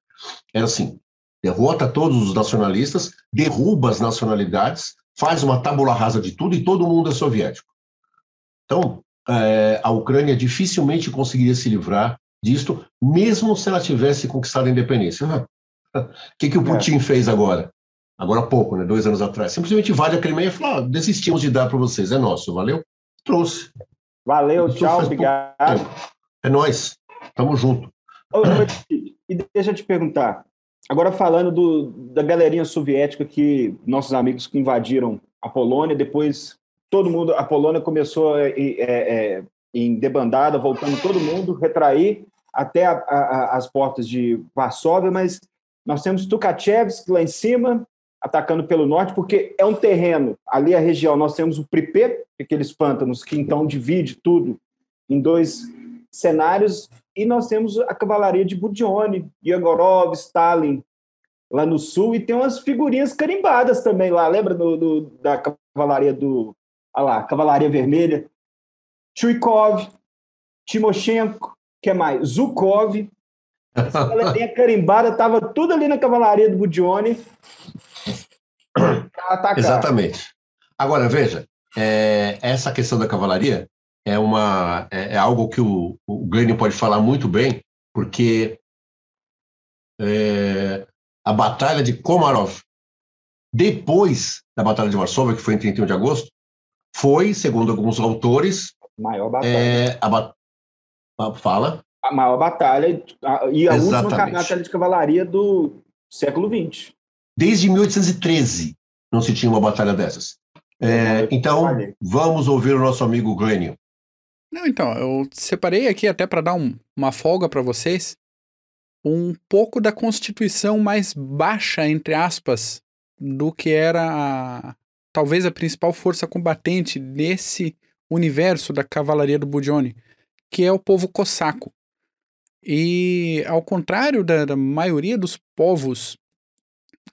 era assim, derrota todos os nacionalistas, derruba as nacionalidades, faz uma tábula rasa de tudo e todo mundo é soviético. Então, é, a Ucrânia dificilmente conseguiria se livrar disto, mesmo se ela tivesse conquistado a independência. O que, que o Putin é. fez agora? Agora há pouco, né, dois anos atrás. Simplesmente invade a Crimeia e falou: ah, desistimos de dar para vocês, é nosso, valeu? Trouxe. Valeu, tchau, obrigado. É nós, tamo junto. E deixa eu te perguntar, agora falando do, da galerinha soviética que nossos amigos que invadiram a Polônia, depois todo mundo, a Polônia começou é, é, em debandada, voltando todo mundo, retrair até a, a, as portas de Varsóvia, mas nós temos Tukachevsk lá em cima, atacando pelo norte, porque é um terreno, ali a região, nós temos o Pripet, aqueles pântanos que então divide tudo em dois cenários, e nós temos a cavalaria de Budione, Yegorov, Stalin, lá no sul, e tem umas figurinhas carimbadas também lá, lembra do, do da cavalaria do, olha lá, cavalaria vermelha, Chuikov, Timoshenko, que é mais? Zukov, essa galerinha carimbada estava tudo ali na cavalaria do Budione atacar. Exatamente. Agora, veja, é, essa questão da cavalaria é, uma, é, é algo que o, o Glênio pode falar muito bem, porque é, a Batalha de Komarov, depois da Batalha de Varsóvia, que foi em 31 de agosto, foi, segundo alguns autores, maior batalha. É, a, a, fala. A maior batalha e a Exatamente. última batalha de cavalaria do século XX. Desde 1813 não se tinha uma batalha dessas. É, então, vamos ouvir o nosso amigo Glênio. Não, então, eu separei aqui até para dar um, uma folga para vocês um pouco da constituição mais baixa, entre aspas, do que era a, talvez a principal força combatente nesse universo da cavalaria do Budione, que é o povo cossaco. E ao contrário da, da maioria dos povos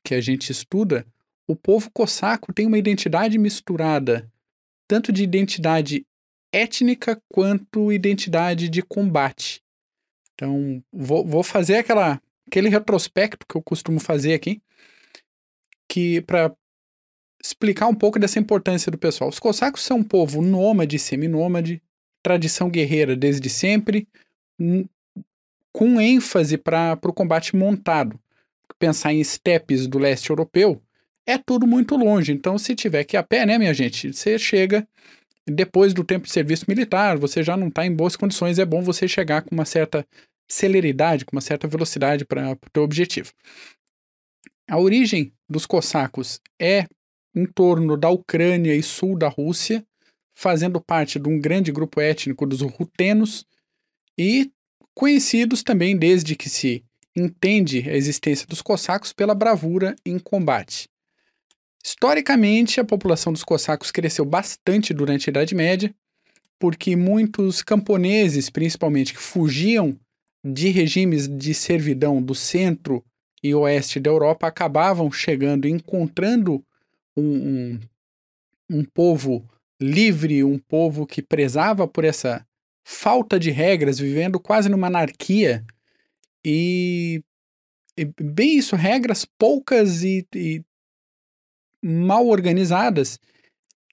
que a gente estuda, o povo cossaco tem uma identidade misturada, tanto de identidade étnica quanto identidade de combate. Então, vou, vou fazer aquela, aquele retrospecto que eu costumo fazer aqui, que para explicar um pouco dessa importância do pessoal. Os cossacos são um povo nômade, seminômade, tradição guerreira desde sempre, com ênfase para o combate montado. Pensar em estepes do leste europeu é tudo muito longe. Então, se tiver que ir a pé, né, minha gente? Você chega depois do tempo de serviço militar, você já não está em boas condições. É bom você chegar com uma certa celeridade, com uma certa velocidade para o teu objetivo. A origem dos cossacos é em torno da Ucrânia e sul da Rússia, fazendo parte de um grande grupo étnico dos rutenos e conhecidos também desde que se entende a existência dos cossacos pela bravura em combate. Historicamente, a população dos cossacos cresceu bastante durante a Idade Média, porque muitos camponeses, principalmente, que fugiam de regimes de servidão do centro e oeste da Europa acabavam chegando encontrando um, um, um povo livre, um povo que prezava por essa falta de regras, vivendo quase numa anarquia. E, e bem isso, regras poucas e, e mal organizadas,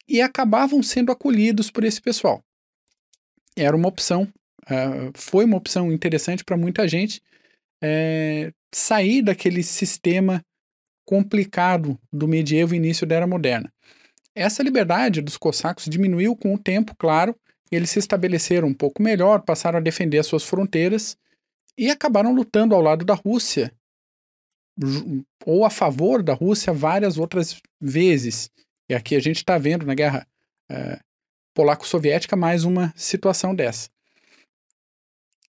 e acabavam sendo acolhidos por esse pessoal. Era uma opção Uh, foi uma opção interessante para muita gente é, sair daquele sistema complicado do medievo e início da era moderna. Essa liberdade dos cossacos diminuiu com o tempo, claro, eles se estabeleceram um pouco melhor, passaram a defender as suas fronteiras e acabaram lutando ao lado da Rússia ou a favor da Rússia várias outras vezes. E aqui a gente está vendo na guerra uh, polaco-soviética mais uma situação dessa.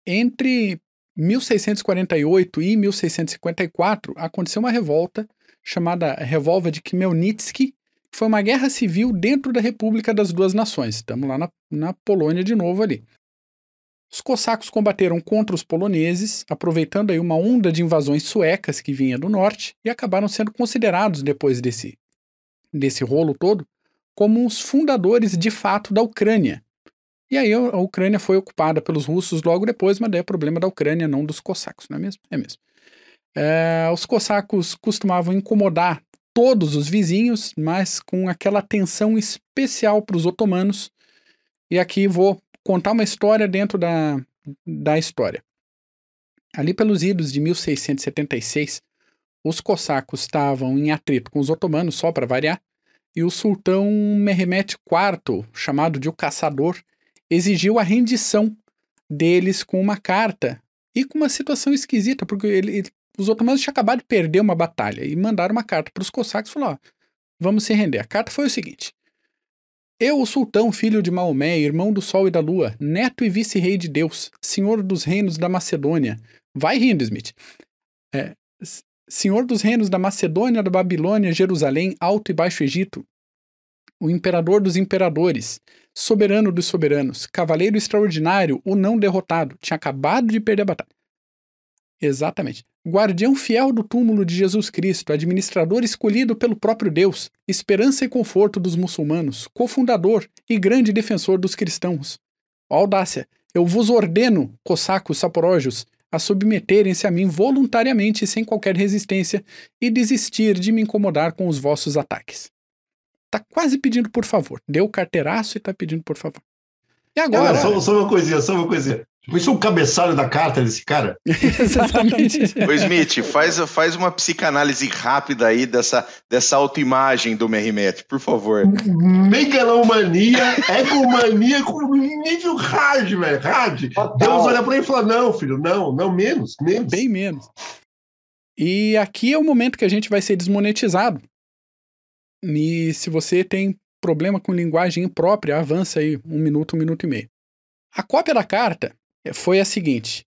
Entre 1648 e 1654 aconteceu uma revolta chamada Revolva de Khmelnytsky, que foi uma guerra civil dentro da República das Duas Nações. Estamos lá na, na Polônia de novo ali. Os cossacos combateram contra os poloneses, aproveitando aí uma onda de invasões suecas que vinha do norte e acabaram sendo considerados depois desse desse rolo todo como os fundadores de fato da Ucrânia, e aí a Ucrânia foi ocupada pelos russos logo depois, mas daí é problema da Ucrânia, não dos cossacos, não é mesmo? É mesmo. É, os cossacos costumavam incomodar todos os vizinhos, mas com aquela atenção especial para os otomanos. E aqui vou contar uma história dentro da, da história. Ali pelos idos de 1676, os cossacos estavam em atrito com os otomanos, só para variar, e o sultão Mehmet IV, chamado de o Caçador, exigiu a rendição deles com uma carta e com uma situação esquisita, porque ele, os otomanos tinham acabado de perder uma batalha e mandaram uma carta para os cossacos e falaram: ó, vamos se render. A carta foi o seguinte: Eu, o sultão, filho de Maomé, irmão do sol e da lua, neto e vice-rei de Deus, senhor dos reinos da Macedônia. Vai rindo, Smith. É, senhor dos reinos da Macedônia, da Babilônia, Jerusalém, Alto e Baixo Egito, o imperador dos imperadores, soberano dos soberanos, cavaleiro extraordinário, o não derrotado, tinha acabado de perder a batalha. Exatamente. Guardião fiel do túmulo de Jesus Cristo, administrador escolhido pelo próprio Deus, esperança e conforto dos muçulmanos, cofundador e grande defensor dos cristãos. Ó audácia, eu vos ordeno, cossacos saporógios, a submeterem-se a mim voluntariamente sem qualquer resistência e desistir de me incomodar com os vossos ataques tá quase pedindo por favor. Deu o carteiraço e tá pedindo por favor. E agora? só, só, uma coisinha, só uma coisinha. Isso é um cabeçalho da carta desse cara? Exatamente. Ô Smith, faz, faz uma psicanálise rápida aí dessa, dessa autoimagem do Mehmet, por favor. Megalomania, egomania com nível hard, velho. Hard. Deus olha pra ele e fala: não, filho, não, não, menos, menos. Bem menos. E aqui é o momento que a gente vai ser desmonetizado. E se você tem problema com linguagem imprópria, avança aí um minuto, um minuto e meio. A cópia da carta foi a seguinte.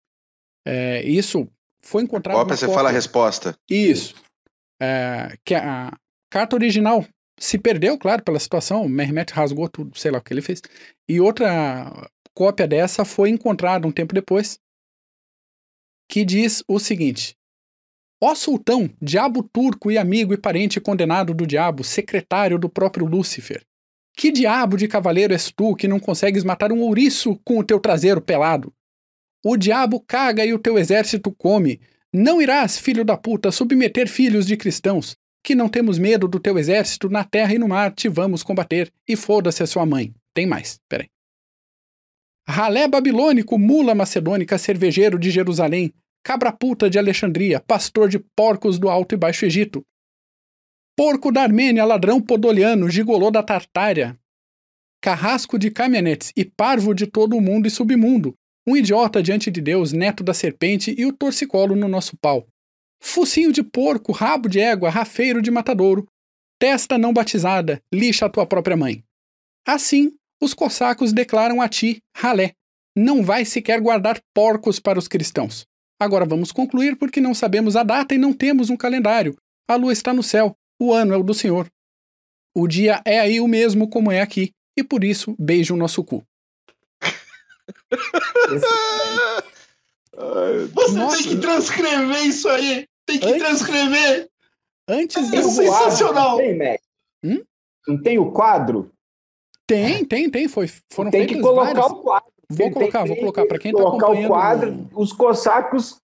É, isso foi encontrado. Cópia, você cópia. fala a resposta. Isso. É, que a carta original se perdeu, claro, pela situação. O Mehmet rasgou tudo, sei lá o que ele fez. E outra cópia dessa foi encontrada um tempo depois, que diz o seguinte: Ó sultão, diabo turco e amigo e parente condenado do diabo, secretário do próprio Lúcifer. Que diabo de cavaleiro és tu que não consegues matar um ouriço com o teu traseiro pelado? O diabo caga e o teu exército come. Não irás, filho da puta, submeter filhos de cristãos, que não temos medo do teu exército, na terra e no mar te vamos combater, e foda-se a sua mãe. Tem mais, peraí. Ralé babilônico, mula macedônica, cervejeiro de Jerusalém, cabra puta de Alexandria, pastor de porcos do Alto e Baixo Egito, porco da Armênia, ladrão podoliano, gigolô da Tartária, carrasco de Kamenets e parvo de todo o mundo e submundo, um idiota diante de Deus, neto da serpente e o torcicolo no nosso pau. Focinho de porco, rabo de égua, rafeiro de matadouro, testa não batizada, lixa a tua própria mãe. Assim, os cossacos declaram a ti, ralé, não vai sequer guardar porcos para os cristãos. Agora vamos concluir porque não sabemos a data e não temos um calendário. A lua está no céu, o ano é o do Senhor. O dia é aí o mesmo como é aqui, e por isso beijo o nosso cu. Você Nossa. tem que transcrever isso aí! Tem que Antes... transcrever! Antes é sensacional! Não tem, hum? não tem o quadro? Tem, tem, tem. Foi, foram tem que colocar várias. o quadro. Vou colocar, tem, vou colocar. Para quem está acompanhando... Colocar o quadro, os cossacos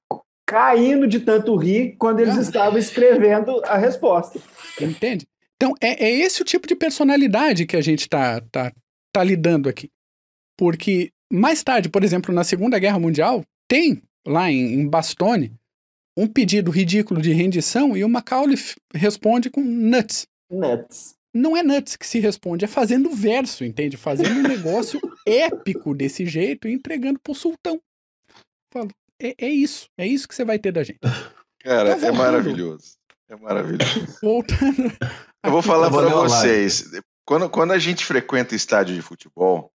caindo de tanto rir quando eles ah. estavam escrevendo a resposta. Entende? Então, é, é esse o tipo de personalidade que a gente está tá, tá lidando aqui. Porque mais tarde, por exemplo, na Segunda Guerra Mundial, tem lá em, em Bastogne um pedido ridículo de rendição e o Macaulay responde com nuts. Nuts. Não é nuts que se responde, é fazendo verso, entende? Fazendo um negócio épico desse jeito e entregando pro sultão. Falo, é, é, isso, é isso que você vai ter da gente. Cara, tá é maravilhoso. É maravilhoso. Voltando. Eu vou falar para vocês. Quando, quando a gente frequenta estádio de futebol,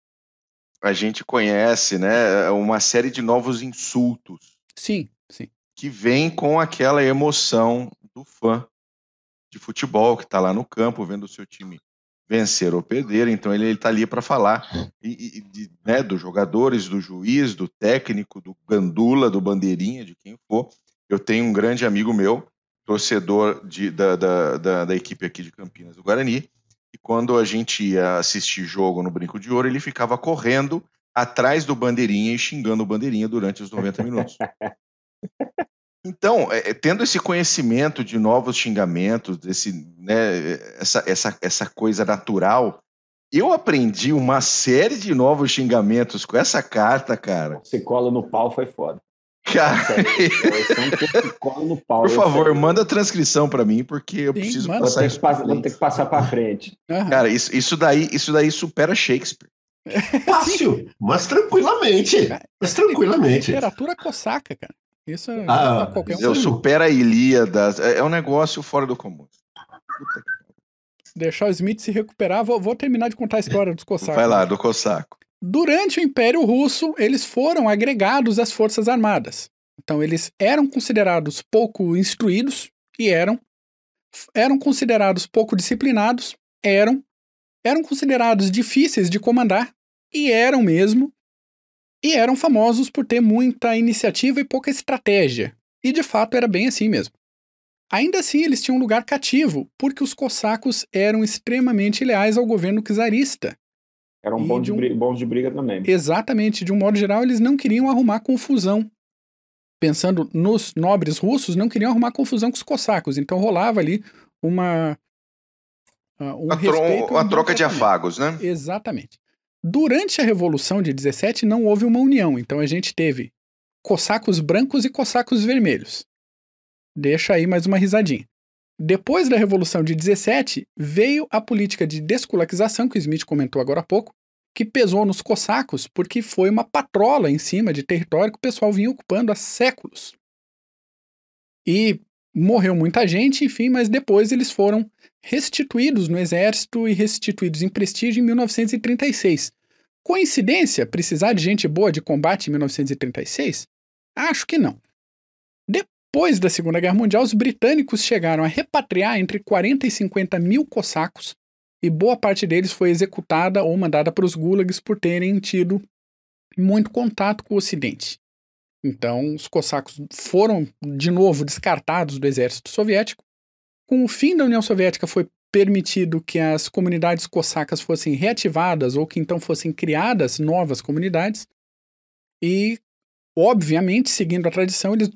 a gente conhece, né, uma série de novos insultos. Sim, sim. Que vem com aquela emoção do fã de futebol que está lá no campo vendo o seu time vencer ou perder. Então ele está ali para falar e, e, de, né, dos jogadores, do juiz, do técnico, do gandula, do bandeirinha, de quem for. Eu tenho um grande amigo meu, torcedor de, da, da, da, da equipe aqui de Campinas, do Guarani, e quando a gente ia assistir jogo no Brinco de Ouro, ele ficava correndo atrás do bandeirinha e xingando o bandeirinha durante os 90 minutos. Então, é, é, tendo esse conhecimento de novos xingamentos, desse, né, essa, essa, essa coisa natural, eu aprendi uma série de novos xingamentos com essa carta, cara. Você cola no pau foi foda. Cara, Por favor, manda a transcrição para mim, porque eu Sim, preciso manda. passar isso. Vou ter que passar para frente. Uhum. Cara, isso, isso, daí, isso daí supera Shakespeare. Fácil, mas tranquilamente. Mas tranquilamente. Literatura cosaca, cara. Isso é ah, qualquer um. Eu supera a Ilíada. É, é um negócio fora do comum. Deixar o Smith se recuperar. Vou, vou terminar de contar a história dos cossacos. Vai lá, do cossaco. Durante o Império Russo, eles foram agregados às Forças Armadas. Então, eles eram considerados pouco instruídos e eram, eram considerados pouco disciplinados, eram, eram considerados difíceis de comandar e eram mesmo, e eram famosos por ter muita iniciativa e pouca estratégia. E de fato era bem assim mesmo. Ainda assim, eles tinham um lugar cativo, porque os cossacos eram extremamente leais ao governo czarista eram bons de, um... de, bons de briga também. Exatamente. De um modo geral, eles não queriam arrumar confusão. Pensando nos nobres russos, não queriam arrumar confusão com os cossacos. Então rolava ali uma. Uh, um a, respeito uma troca de afagos, né? Exatamente. Durante a Revolução de 17 não houve uma união. Então a gente teve cossacos brancos e cossacos vermelhos. Deixa aí mais uma risadinha. Depois da Revolução de 17, veio a política de desculaquização, que o Smith comentou agora há pouco, que pesou nos cossacos porque foi uma patrola em cima de território que o pessoal vinha ocupando há séculos. E morreu muita gente, enfim, mas depois eles foram restituídos no exército e restituídos em prestígio em 1936. Coincidência precisar de gente boa de combate em 1936? Acho que não. Depois da Segunda Guerra Mundial, os britânicos chegaram a repatriar entre 40 e 50 mil cossacos, e boa parte deles foi executada ou mandada para os gulags por terem tido muito contato com o Ocidente. Então, os cossacos foram de novo descartados do exército soviético. Com o fim da União Soviética, foi permitido que as comunidades cossacas fossem reativadas ou que então fossem criadas novas comunidades. E, obviamente, seguindo a tradição, eles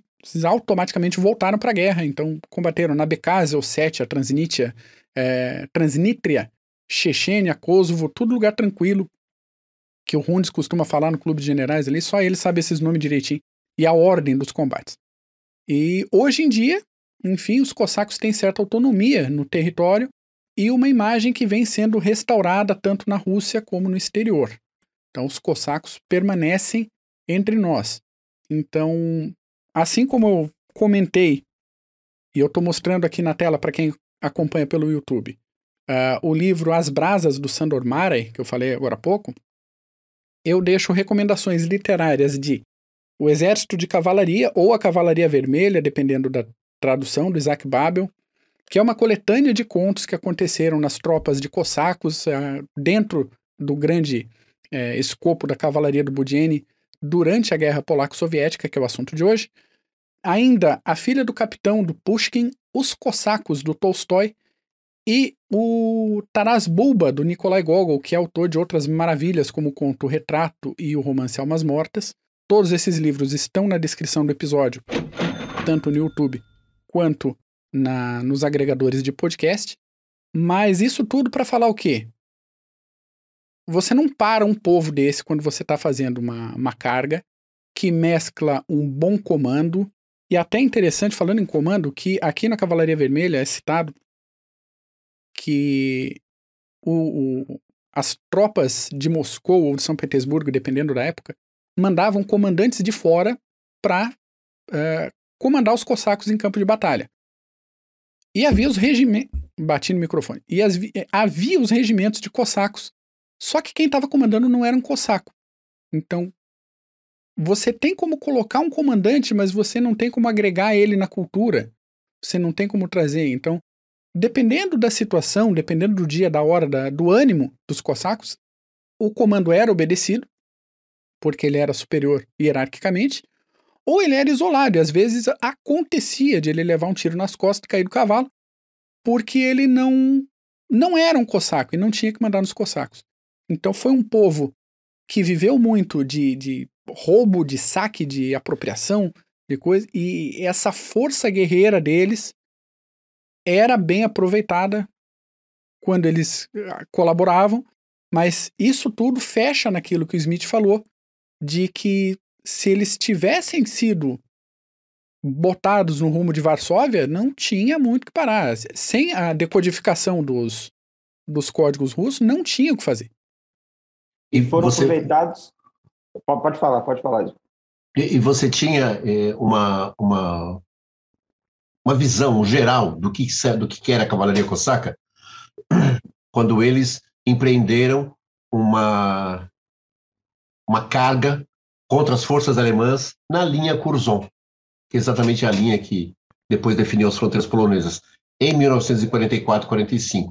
automaticamente voltaram para a guerra. Então, combateram na Becásia, Ossétia, Transnítria, é, Transnítria, Chechênia, Kosovo, tudo lugar tranquilo, que o Rundes costuma falar no Clube de Generais ali, só ele sabe esses nomes direitinho, e a ordem dos combates. E hoje em dia, enfim, os cossacos têm certa autonomia no território e uma imagem que vem sendo restaurada tanto na Rússia como no exterior. Então, os cossacos permanecem entre nós. Então, Assim como eu comentei, e eu estou mostrando aqui na tela para quem acompanha pelo YouTube, uh, o livro As Brasas do Sandor Mare, que eu falei agora há pouco, eu deixo recomendações literárias de O Exército de Cavalaria ou A Cavalaria Vermelha, dependendo da tradução do Isaac Babel, que é uma coletânea de contos que aconteceram nas tropas de cossacos uh, dentro do grande uh, escopo da Cavalaria do Budiene durante a Guerra Polaco-Soviética, que é o assunto de hoje. Ainda A Filha do Capitão, do Pushkin, Os Cossacos, do Tolstói, e o Taras Bulba, do Nikolai Gogol, que é autor de outras maravilhas, como o conto Retrato e o romance Almas Mortas. Todos esses livros estão na descrição do episódio, tanto no YouTube quanto na, nos agregadores de podcast. Mas isso tudo para falar o quê? Você não para um povo desse quando você está fazendo uma, uma carga que mescla um bom comando. E até interessante, falando em comando, que aqui na Cavalaria Vermelha é citado que o, o, as tropas de Moscou ou de São Petersburgo, dependendo da época, mandavam comandantes de fora para é, comandar os cossacos em campo de batalha. E havia os regimentos. Bati no microfone. E as, havia os regimentos de cossacos. Só que quem estava comandando não era um cossaco. Então, você tem como colocar um comandante, mas você não tem como agregar ele na cultura. Você não tem como trazer. Então, dependendo da situação, dependendo do dia, da hora, da, do ânimo dos cossacos, o comando era obedecido, porque ele era superior hierarquicamente, ou ele era isolado, e às vezes acontecia de ele levar um tiro nas costas e cair do cavalo, porque ele não não era um cossaco e não tinha que mandar nos cossacos. Então foi um povo que viveu muito de, de roubo, de saque, de apropriação, de coisa, e essa força guerreira deles era bem aproveitada quando eles ah, colaboravam, mas isso tudo fecha naquilo que o Smith falou, de que se eles tivessem sido botados no rumo de Varsóvia, não tinha muito que parar. Sem a decodificação dos, dos códigos russos, não tinha o que fazer. E foram você... aproveitados. Pode falar, pode falar. E, e você tinha é, uma, uma, uma visão geral do que, do que era a cavalaria cosaca quando eles empreenderam uma, uma carga contra as forças alemãs na linha Curzon, que é exatamente a linha que depois definiu as fronteiras polonesas, em 1944-45.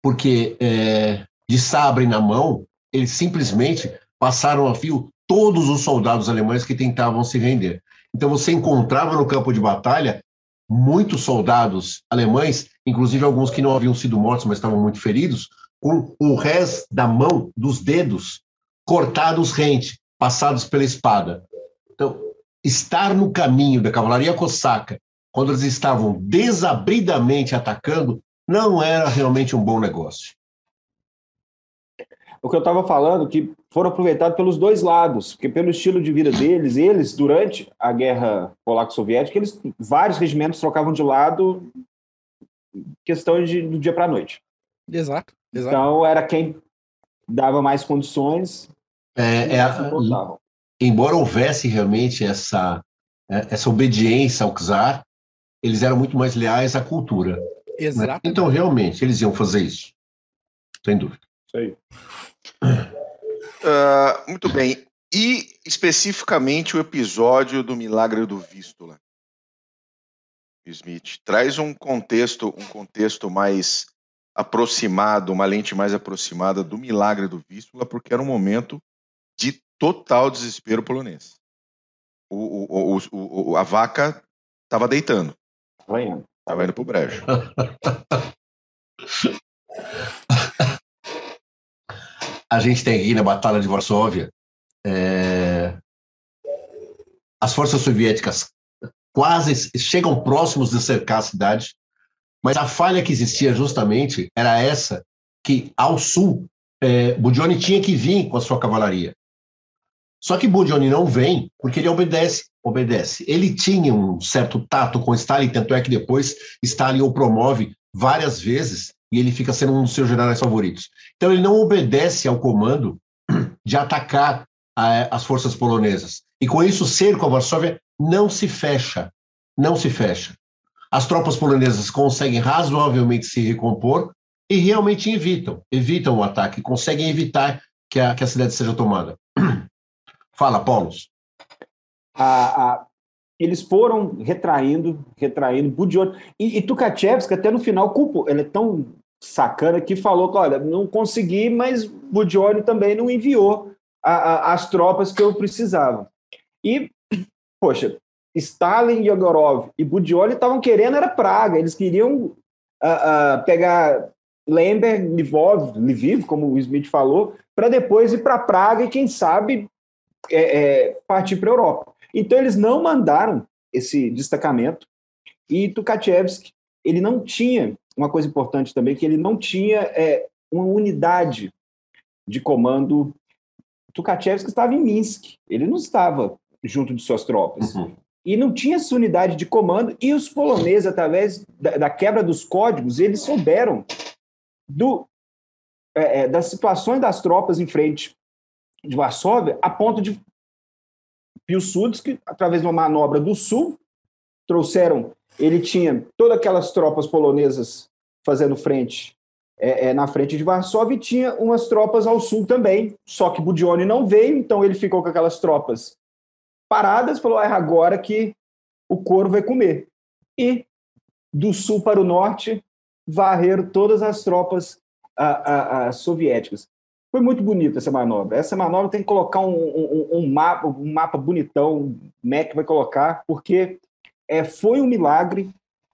Porque é, de sabre na mão, eles simplesmente passaram a fio todos os soldados alemães que tentavam se render. Então você encontrava no campo de batalha muitos soldados alemães, inclusive alguns que não haviam sido mortos, mas estavam muito feridos, com o resto da mão, dos dedos, cortados rente, passados pela espada. Então, estar no caminho da cavalaria cosaca, quando eles estavam desabridamente atacando, não era realmente um bom negócio. O que eu estava falando, que foram aproveitados pelos dois lados, porque pelo estilo de vida deles, eles, durante a guerra polaco-soviética, eles vários regimentos trocavam de lado questão de, do dia para a noite. Exato, exato. Então era quem dava mais condições. É, é embora houvesse realmente essa, é, essa obediência ao czar, eles eram muito mais leais à cultura. Né? Exato. Então, realmente, eles iam fazer isso. Sem dúvida. Isso aí. Uh, muito bem. E especificamente o episódio do Milagre do Vístula. Smith traz um contexto, um contexto mais aproximado, uma lente mais aproximada do Milagre do Vístula, porque era um momento de total desespero polonês. O, o, o, o a vaca estava deitando. Estava indo para o brejo. a gente tem aqui na Batalha de Varsóvia é, as forças soviéticas quase chegam próximos de cercar a cidade, mas a falha que existia justamente era essa, que ao sul, é, Budione tinha que vir com a sua cavalaria. Só que Budione não vem porque ele obedece, obedece. Ele tinha um certo tato com Stalin, tanto é que depois Stalin o promove várias vezes e ele fica sendo um dos seus generais favoritos. Então ele não obedece ao comando de atacar a, as forças polonesas. E com isso, o cerco a Varsóvia não se fecha. Não se fecha. As tropas polonesas conseguem razoavelmente se recompor e realmente evitam, evitam o ataque, conseguem evitar que a, que a cidade seja tomada. Fala, Paulo. A, a, eles foram retraindo, retraindo, Budione. E, e Tukachevski, até no final, culpou. Ele é tão sacana que falou que, olha, não consegui, mas Budione também não enviou a, a, as tropas que eu precisava. E, poxa, Stalin, Yegorov e Budioli estavam querendo era Praga, eles queriam uh, uh, pegar Lemberg, Lvov, Lviv, como o Smith falou, para depois ir para Praga e, quem sabe, é, é, partir para a Europa. Então, eles não mandaram esse destacamento e Tukachevsky, ele não tinha, uma coisa importante também, que ele não tinha é, uma unidade de comando. Tukachevsky estava em Minsk, ele não estava junto de suas tropas. Uhum. E não tinha essa unidade de comando, e os poloneses, através da, da quebra dos códigos, eles souberam do, é, é, das situações das tropas em frente de Varsóvia, a ponto de Pilsudski, através de uma manobra do sul, trouxeram. Ele tinha todas aquelas tropas polonesas fazendo frente é, é, na frente de Varsóvia e tinha umas tropas ao sul também. Só que Budione não veio, então ele ficou com aquelas tropas paradas, falou: é agora que o couro vai comer. E do sul para o norte, varreram todas as tropas a, a, a soviéticas. Foi muito bonita essa manobra. Essa manobra tem que colocar um, um, um mapa, um mapa bonitão, o MEC vai colocar, porque é, foi um milagre,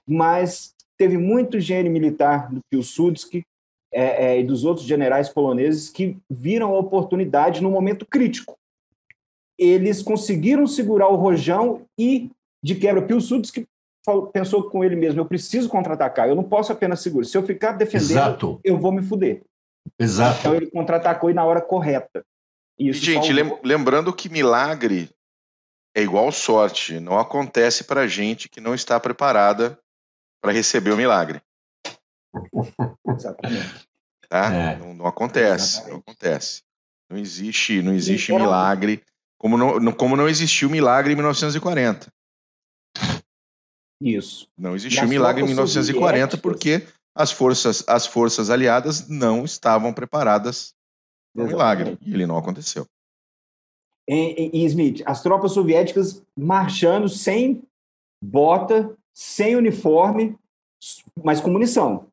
mas teve muito gênio militar do Pilsudski é, é, e dos outros generais poloneses que viram a oportunidade no momento crítico. Eles conseguiram segurar o rojão e, de quebra, Pilsudski pensou com ele mesmo: eu preciso contra-atacar, eu não posso apenas segurar. Se eu ficar defendendo, Exato. eu vou me fuder. Exato. Então ele contra-atacou e na hora correta. e, gente, salvou. lembrando que milagre é igual sorte, não acontece para gente que não está preparada para receber o milagre. Exatamente. Tá? É. Não, não, acontece, Exatamente. não acontece. Não existe, não existe milagre, como não, como não existiu milagre em 1940. Isso. Não existiu milagre em 1940 porque as forças, as forças aliadas não estavam preparadas para o milagre. E ele não aconteceu. E, e, Smith, as tropas soviéticas marchando sem bota, sem uniforme, mas com munição.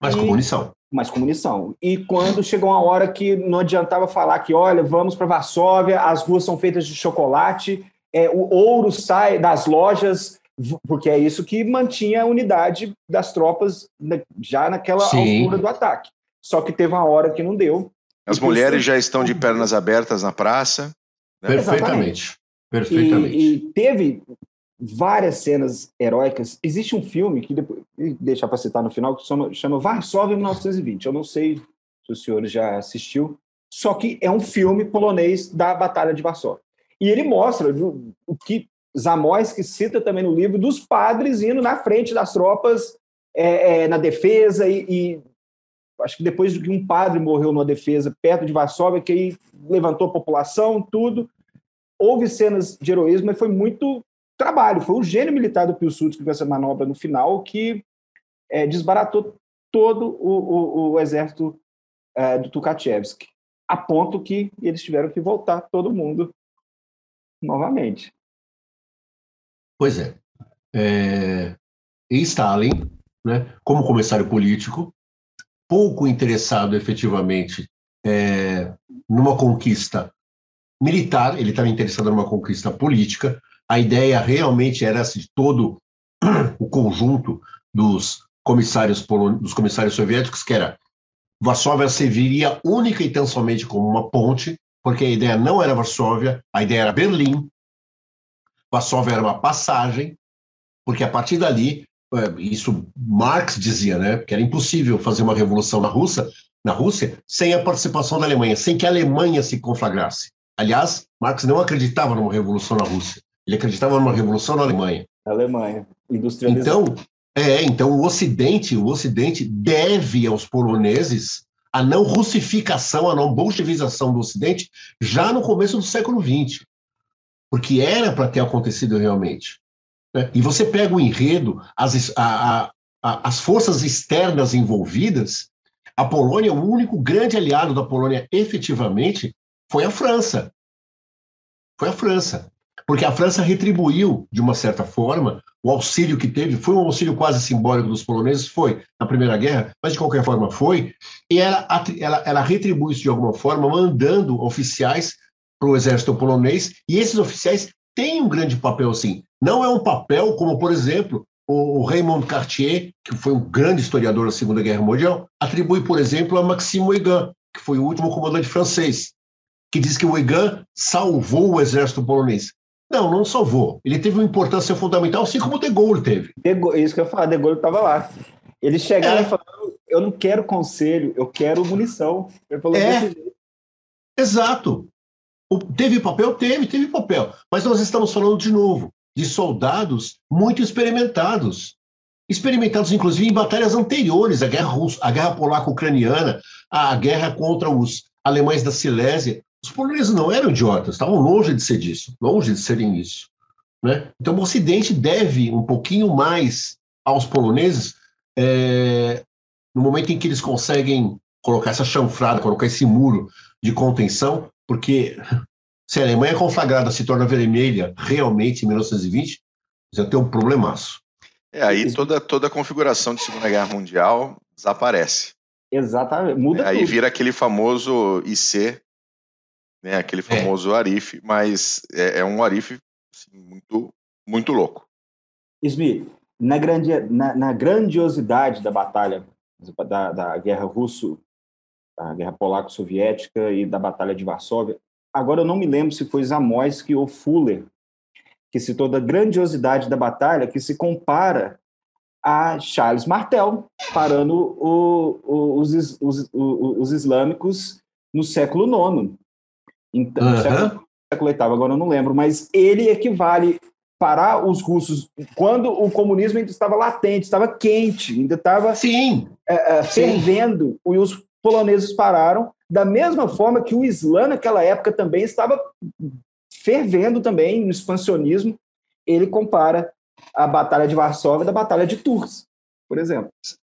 Mas e, com munição. Mas com munição. E quando chegou uma hora que não adiantava falar que, olha, vamos para Varsóvia, as ruas são feitas de chocolate, é, o ouro sai das lojas, porque é isso que mantinha a unidade das tropas já naquela Sim. altura do ataque. Só que teve uma hora que não deu. As mulheres já estão de pernas abertas na praça. Né? Perfeitamente. Perfeitamente. E, e, teve várias cenas heróicas. Existe um filme que depois deixar para citar no final que chama, chama Varsóvia 1920. Eu não sei se o senhor já assistiu, só que é um filme polonês da Batalha de Varsóvia. E ele mostra o que Zamoyski cita também no livro dos padres indo na frente das tropas é, é, na defesa e, e, acho que depois de que um padre morreu numa defesa perto de Varsóvia, que aí levantou a população, tudo. Houve cenas de heroísmo, mas foi muito trabalho. Foi o gênio militar do Pilsudski com essa manobra no final que é, desbaratou todo o, o, o exército é, do Tukachevsky, a ponto que eles tiveram que voltar todo mundo novamente. Pois é. é. E Stalin, né, como comissário político, pouco interessado efetivamente é, numa conquista militar, ele estava interessado numa conquista política. A ideia realmente era assim, todo o conjunto dos comissários dos comissários soviéticos, que era Varsóvia serviria única e tão somente como uma ponte, porque a ideia não era Varsóvia, a ideia era Berlim, Varsóvia era uma passagem, porque a partir dali, isso Marx dizia, né, que era impossível fazer uma revolução na Rússia, na Rússia sem a participação da Alemanha, sem que a Alemanha se conflagrasse. Aliás, Marx não acreditava numa revolução na Rússia, ele acreditava numa revolução na Alemanha. Alemanha, industrializada. Então, é, então o Ocidente, o Ocidente deve aos poloneses a não russificação, a não bolchevização do Ocidente já no começo do século XX porque era para ter acontecido realmente. Né? E você pega o enredo, as, a, a, as forças externas envolvidas, a Polônia, o único grande aliado da Polônia efetivamente foi a França. Foi a França. porque a França retribuiu, de uma certa forma, o auxílio que teve, foi um auxílio quase simbólico dos poloneses, foi na Primeira Guerra, mas de qualquer forma foi, e ela, ela, ela retribui isso de alguma forma, mandando oficiais para o exército polonês, e esses oficiais têm um grande papel, sim. Não é um papel como, por exemplo, o Raymond Cartier, que foi um grande historiador da Segunda Guerra Mundial, atribui, por exemplo, a Maxime Weygand, que foi o último comandante francês, que diz que o Weygand salvou o exército polonês. Não, não salvou. Ele teve uma importância fundamental, assim como o De Gaulle teve. De Gaulle, isso que eu ia falar, De Gaulle estava lá. Eles chegaram é. e falaram, eu não quero conselho, eu quero munição. Ele falou é. Exato. O, teve papel? Teve, teve papel. Mas nós estamos falando de novo de soldados muito experimentados. Experimentados, inclusive, em batalhas anteriores, a guerra russa, a guerra polaco-ucraniana, a guerra contra os alemães da Silésia. Os poloneses não eram idiotas, estavam longe de ser disso, longe de serem isso. Né? Então, o Ocidente deve um pouquinho mais aos poloneses é, no momento em que eles conseguem colocar essa chanfrada, colocar esse muro de contenção, porque se a Alemanha conflagrada se torna vermelha realmente em 1920, já tem um problemaço. É, aí toda, toda a configuração de Segunda Guerra Mundial desaparece. Exatamente, muda é, Aí tudo. vira aquele famoso IC, né, aquele é. famoso é. Arif, mas é, é um Arif assim, muito, muito louco. Smith, na, grande, na, na grandiosidade da batalha da, da guerra russo, da guerra polaco-soviética e da batalha de Varsóvia, agora eu não me lembro se foi Zamoyski ou Fuller que citou da grandiosidade da batalha, que se compara a Charles Martel parando o, o, os, os, os, islâmicos no século IX. Então, uhum. século, século VIII, agora eu não lembro, mas ele equivale parar os russos quando o comunismo ainda estava latente, estava quente, ainda estava Sim. É, é, fervendo, e os poloneses pararam, da mesma forma que o Islã naquela época também estava fervendo também no expansionismo, ele compara a Batalha de Varsóvia da Batalha de Tours, por exemplo.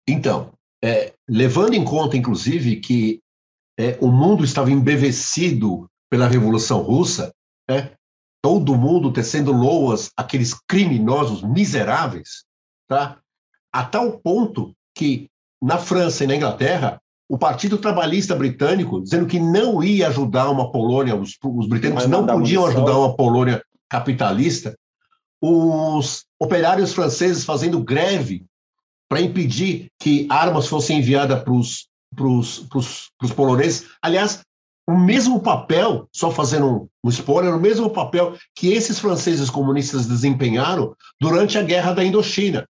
Então, é, levando em conta, inclusive, que é, o mundo estava embevecido pela Revolução Russa, né? todo mundo tecendo loas aqueles criminosos miseráveis, tá? a tal ponto que na França e na Inglaterra o Partido Trabalhista Britânico dizendo que não ia ajudar uma Polônia, os, os britânicos não podiam ajudar uma Polônia capitalista, os operários franceses fazendo greve para impedir que armas fossem enviadas para os poloneses. Aliás, o mesmo papel, só fazendo um, um spoiler, o mesmo papel que esses franceses comunistas desempenharam durante a guerra da Indochina,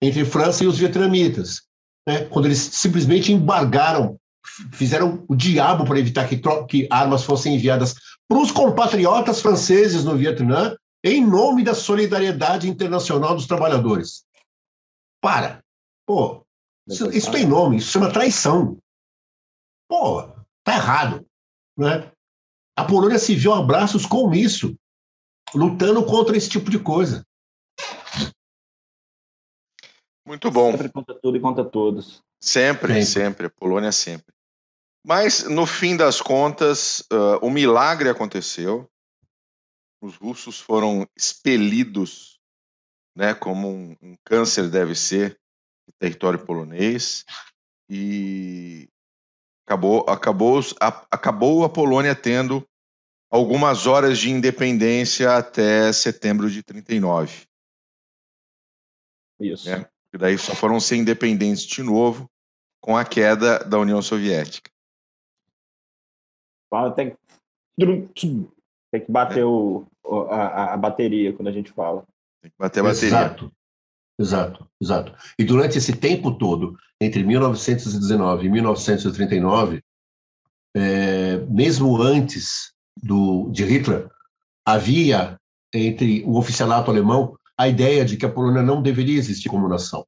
entre França e os vietnamitas né, quando eles simplesmente embargaram, fizeram o diabo para evitar que, que armas fossem enviadas para os compatriotas franceses no Vietnã, em nome da solidariedade internacional dos trabalhadores. Para. Pô, isso, isso tem nome, isso chama traição. Pô, tá errado. Né? A Polônia se viu abraços com isso, lutando contra esse tipo de coisa. Muito bom. Sempre conta tudo e conta todos. Sempre, sempre, sempre. Polônia sempre. Mas, no fim das contas, uh, o milagre aconteceu. Os russos foram expelidos, né, como um, um câncer deve ser, do território polonês. E acabou, acabou, a, acabou a Polônia tendo algumas horas de independência até setembro de 39. Isso. Né? E daí só foram ser independentes de novo com a queda da União Soviética. Tem, tem que bater é. o, a, a, bateria quando a gente fala. Tem que bater a bateria. Exato. Exato, exato. E durante esse tempo todo, entre 1919 e 1939, é, mesmo antes do, de Hitler, havia entre o oficialato alemão a ideia de que a Polônia não deveria existir como nação.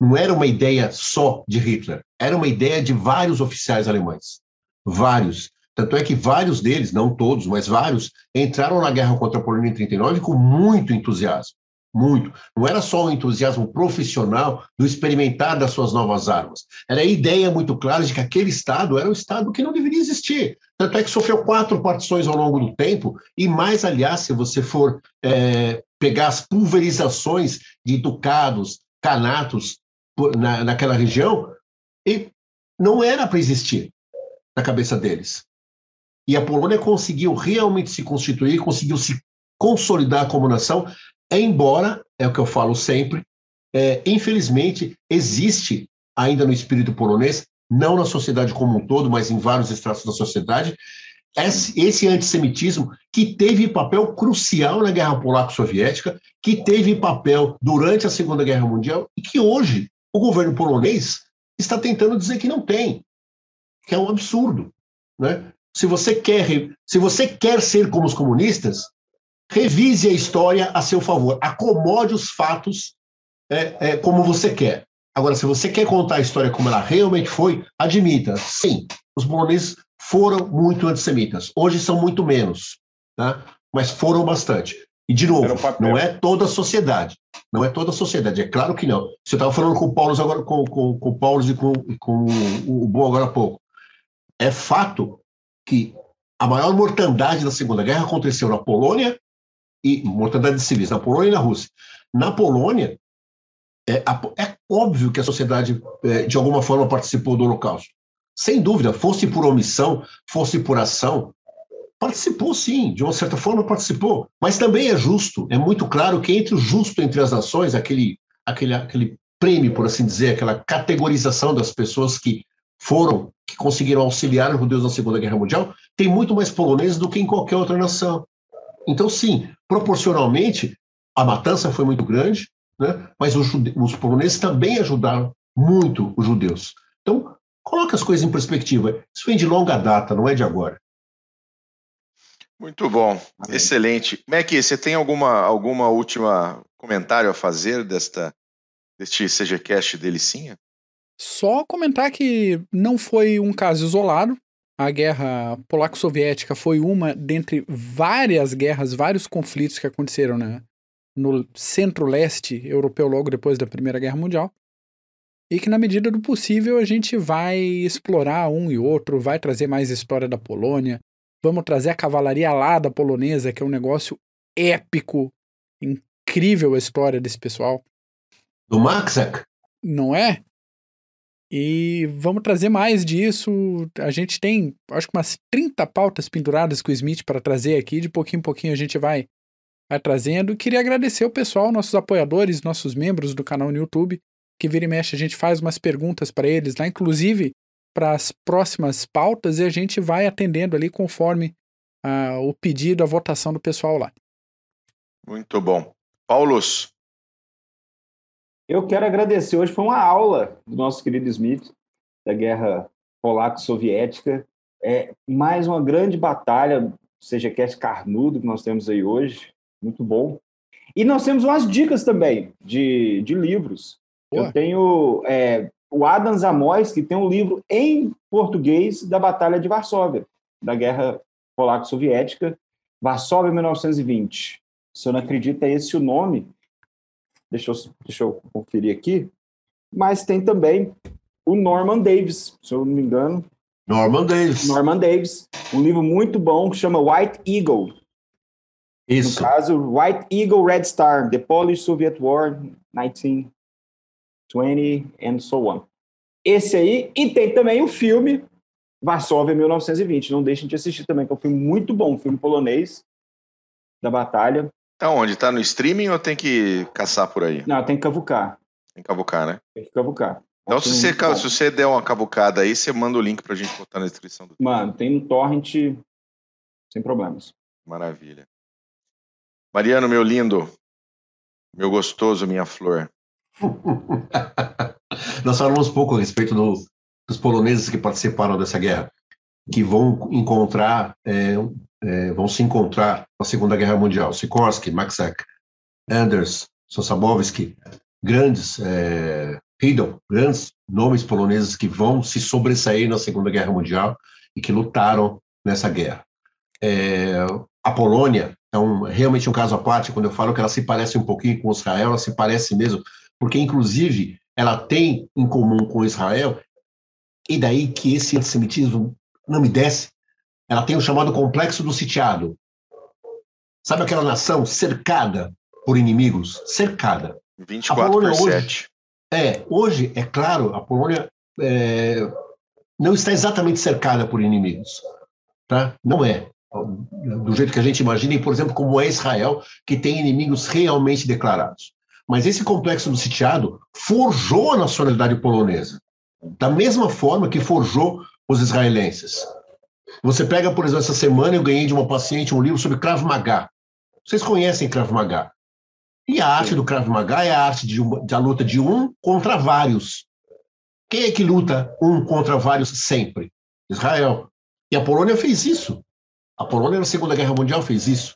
Não era uma ideia só de Hitler, era uma ideia de vários oficiais alemães. Vários. Tanto é que vários deles, não todos, mas vários, entraram na guerra contra a Polônia em 39 com muito entusiasmo. muito. Não era só o entusiasmo profissional do experimentar das suas novas armas. Era a ideia muito clara de que aquele Estado era um Estado que não deveria existir. Tanto é que sofreu quatro partições ao longo do tempo, e mais, aliás, se você for é, pegar as pulverizações de ducados, canatos na, naquela região, e não era para existir na cabeça deles. E a Polônia conseguiu realmente se constituir, conseguiu se consolidar como nação, embora, é o que eu falo sempre, é, infelizmente, existe ainda no espírito polonês, não na sociedade como um todo, mas em vários estratos da sociedade, esse, esse antissemitismo que teve papel crucial na Guerra Polaco-Soviética, que teve papel durante a Segunda Guerra Mundial e que hoje o governo polonês está tentando dizer que não tem, que é um absurdo. Né? Se você quer, se você quer ser como os comunistas, revise a história a seu favor, acomode os fatos é, é, como você quer. Agora, se você quer contar a história como ela realmente foi, admita, sim, os poloneses foram muito antissemitas. Hoje são muito menos, tá? mas foram bastante. E, de novo, não é toda a sociedade. Não é toda a sociedade, é claro que não. Você estava falando com o Paulo agora, com, com, com o Paulo e com, com o, o agora há pouco. É fato que a maior mortandade da Segunda Guerra aconteceu na Polônia e mortandade de civis na Polônia e na Rússia. Na Polônia, é, é óbvio que a sociedade, é, de alguma forma, participou do Holocausto. Sem dúvida, fosse por omissão, fosse por ação, participou sim, de uma certa forma participou. Mas também é justo, é muito claro que entre o justo entre as nações, aquele, aquele, aquele prêmio, por assim dizer, aquela categorização das pessoas que foram, que conseguiram auxiliar os judeus na Segunda Guerra Mundial, tem muito mais poloneses do que em qualquer outra nação. Então, sim, proporcionalmente, a matança foi muito grande, né? mas os, os poloneses também ajudaram muito os judeus. Então, coloca as coisas em perspectiva. Isso vem de longa data, não é de agora. Muito bom, Amém. excelente. Mac, você tem alguma, alguma última comentário a fazer desta, deste CGCast delicinha? Só comentar que não foi um caso isolado. A guerra polaco-soviética foi uma dentre várias guerras, vários conflitos que aconteceram né, no centro-leste europeu logo depois da Primeira Guerra Mundial. E que, na medida do possível, a gente vai explorar um e outro, vai trazer mais história da Polônia, vamos trazer a cavalaria alada polonesa, que é um negócio épico, incrível a história desse pessoal. Do Maxak? Não é? E vamos trazer mais disso. A gente tem, acho que umas 30 pautas penduradas com o Smith para trazer aqui. De pouquinho em pouquinho a gente vai, vai trazendo. Queria agradecer o pessoal, nossos apoiadores, nossos membros do canal no YouTube, que vira e mexe a gente faz umas perguntas para eles lá, inclusive para as próximas pautas, e a gente vai atendendo ali conforme uh, o pedido, a votação do pessoal lá. Muito bom. Paulos, eu quero agradecer. Hoje foi uma aula do nosso querido Smith, da guerra polaco-soviética. É mais uma grande batalha, seja que é carnudo que nós temos aí hoje. Muito bom. E nós temos umas dicas também de, de livros. Eu tenho é, o Adam Zamois, que tem um livro em português da Batalha de Varsóvia, da Guerra Polaco-Soviética, Varsóvia 1920. Se eu não acredito, é esse o nome. Deixa eu, deixa eu conferir aqui. Mas tem também o Norman Davis, se eu não me engano. Norman Davis. Norman Davis. Um livro muito bom que chama White Eagle. Isso. No caso, White Eagle Red Star, The Polish-Soviet War, 1920 and so on. Esse aí, e tem também o filme Varsóvia 1920. Não deixem de assistir também, que é um filme muito bom, um filme polonês da batalha. Tá onde? Tá no streaming ou tem que caçar por aí? Não, tem que cavucar. Tem que cavucar, né? Tem que cavucar. Então, se você, se você der uma cavucada aí, você manda o link pra gente botar na descrição do Mano, tem no torrent sem problemas. Maravilha. Mariano, meu lindo, meu gostoso, minha flor. Nós falamos pouco a respeito do, dos poloneses que participaram dessa guerra, que vão encontrar é, é, vão se encontrar na Segunda Guerra Mundial. Sikorsky, Maxek, Anders, Sosabowski, grandes, é, grandes nomes poloneses que vão se sobressair na Segunda Guerra Mundial e que lutaram nessa guerra. É, a Polônia é um, realmente um caso à parte quando eu falo que ela se parece um pouquinho com Israel, ela se parece mesmo, porque inclusive ela tem em comum com Israel, e daí que esse antissemitismo não me desce, ela tem o chamado complexo do sitiado. Sabe aquela nação cercada por inimigos? Cercada. 24 por 7. Hoje, é, hoje, é claro, a Polônia é, não está exatamente cercada por inimigos. Tá? Não é. Do jeito que a gente imagina, e, por exemplo, como é Israel, que tem inimigos realmente declarados. Mas esse complexo do sitiado forjou a nacionalidade polonesa, da mesma forma que forjou os israelenses. Você pega, por exemplo, essa semana eu ganhei de uma paciente um livro sobre Krav Maga. Vocês conhecem Krav Maga? E a arte do Krav Maga é a arte de uma, da luta de um contra vários. Quem é que luta um contra vários sempre? Israel. E a Polônia fez isso. A Polônia na Segunda Guerra Mundial fez isso.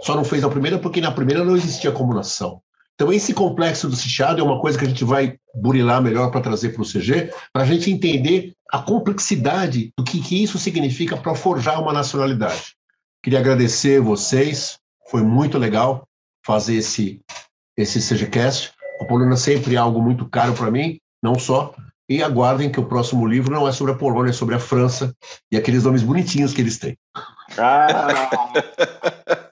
Só não fez na primeira porque na primeira não existia como nação. Então, esse complexo do sitiado é uma coisa que a gente vai burilar melhor para trazer para o CG, para a gente entender a complexidade do que, que isso significa para forjar uma nacionalidade. Queria agradecer vocês, foi muito legal fazer esse, esse CGCast. A Polônia sempre é algo muito caro para mim, não só. E aguardem que o próximo livro não é sobre a Polônia, é sobre a França e aqueles nomes bonitinhos que eles têm. Ah.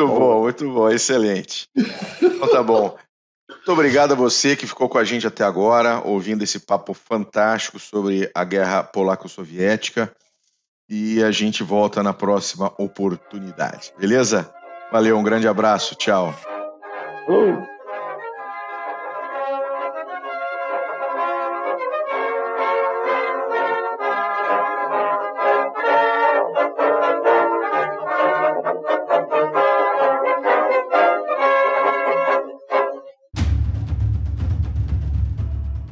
muito bom, muito bom, excelente. Então tá bom. Muito obrigado a você que ficou com a gente até agora, ouvindo esse papo fantástico sobre a guerra polaco-soviética. E a gente volta na próxima oportunidade, beleza? Valeu, um grande abraço, tchau. Uh.